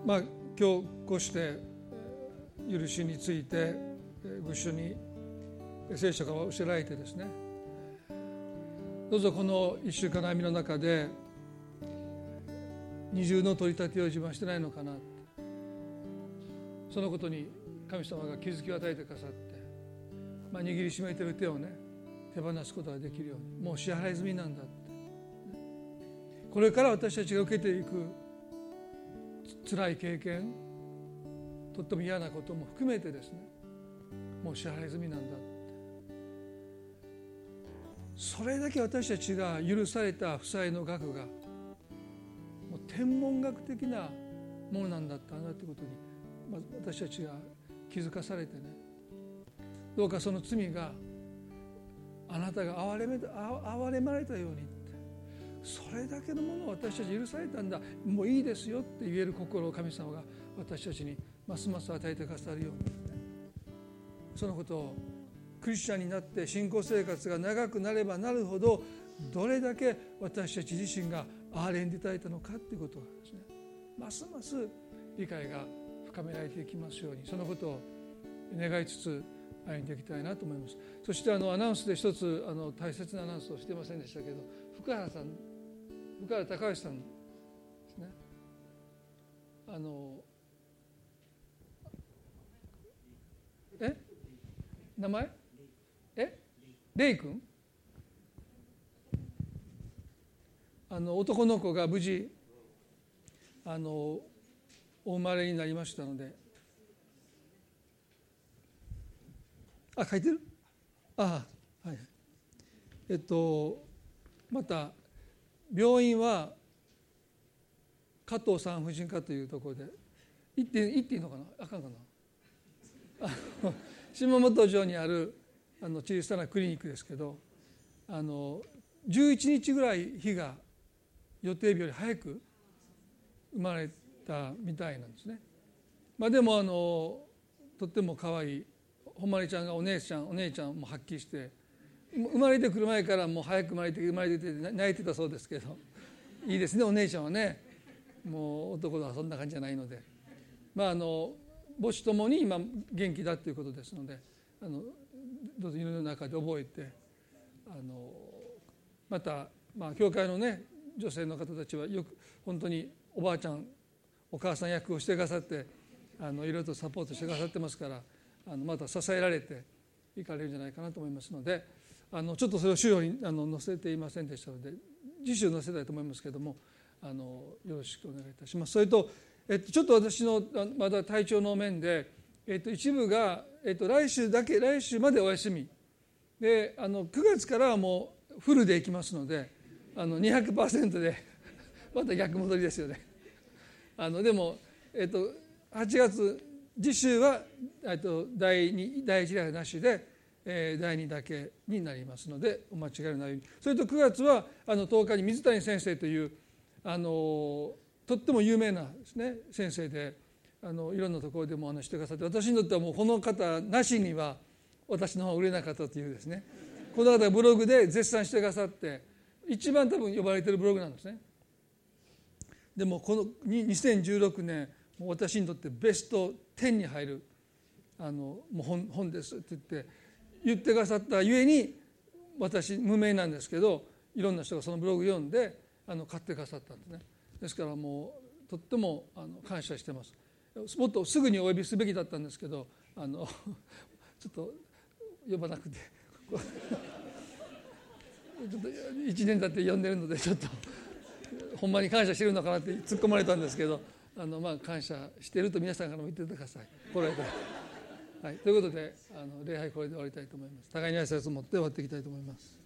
まあ今日こうして許しについてご一緒に聖書から教えられてですね。どうぞこの一週間の歩みの中で二重の取り立てを自分はしてないのかなそのことに神様が気づきを与えてくださって、まあ、握りしめてる手をね手放すことができるようにもう支払い済みなんだって。これから私たちが受けていく辛い経験とっても嫌なことも含めてですねもう支払い済みなんだ。それだけ私たちが許された負債の額がもう天文学的なものなんだったんだということに、まあ、私たちが気づかされてねどうかその罪があなたが憐れめ憐れまれたようにそれだけのものを私たち許されたんだ。もういいですよって言える心を神様が私たちにますます与えてくださるように、そのことをクリスチャンになって信仰生活が長くなればなるほどどれだけ私たち自身が憐れんでいただいたのかということがですねますます理解が深められていきますようにそのことを願いつつ歩んでいきたいなと思います。そしてあのアナウンスで一つあの大切なアナウンスをしてませんでしたけど福原さん福原孝さんですね。あのえ？名前？え？レイ君？あの男の子が無事あのお生まれになりましたので。あ書いてる？あはい。えっとまた病院は加藤産婦人科というところで。行って行っていいのかな？あかんかな？島本城にあるあの小さなクリニックですけどあの11日ぐらい日が予定日より早く生まれたみたいなんですね。まあ、でもあのとっても可愛い。ほまりちゃんがお姉ちゃんお姉ちゃんも発揮して生まれてくる前からもう早く生まれて生まれてて泣いてたそうですけどいいですねお姉ちゃんはね。もう男とはそんな感じじゃないので。まああの母子ともに今元気だということですのであのどうぞ祈りの中で覚えてあのまた、まあ、教会のね女性の方たちはよく本当におばあちゃんお母さん役をしてくださってあのいろいろとサポートしてくださってますからあのまた支えられていかれるんじゃないかなと思いますのであのちょっとそれを資料にあの載せていませんでしたので次週載せたいと思いますけれどもあのよろしくお願いいたします。それとえっと、ちょっと私のまだ体調の面で、えっと、一部が、えっと、来週だけ来週までお休みであの9月からはもうフルでいきますのであの200%で また逆戻りですよね。あのでも、えっと、8月次週は、えっと、第2第1礼拝なしで、えー、第2だけになりますのでお間違いないようにそれと9月はあの10日に水谷先生というあのとっても有名なですね先生であのいろんなところでもお話してくださって私にとってはもうこの方なしには私の方が売れなかったというですねこの方がブログで絶賛してくださって一番多分呼ばれてるブログなんですね。でもこの2016年私にとってベスト10に入るあのもう本本ですって言って言ってくださったゆえに私無名なんですけどいろんな人がそのブログ読んであの買ってくださったんですね。ですからもうとってもあの感謝してます。もっとすぐにお呼びすべきだったんですけどあの ちょっと呼ばなくて。ちょっと1年経って呼んでるのでちょっとほんまに感謝してるのかなって突っ込まれたんですけどあのまあ感謝してると皆さんからも言ってください。これはい、ということであの礼拝これで終わりたいと思います。互いに挨拶を持って終わっていきたいと思います。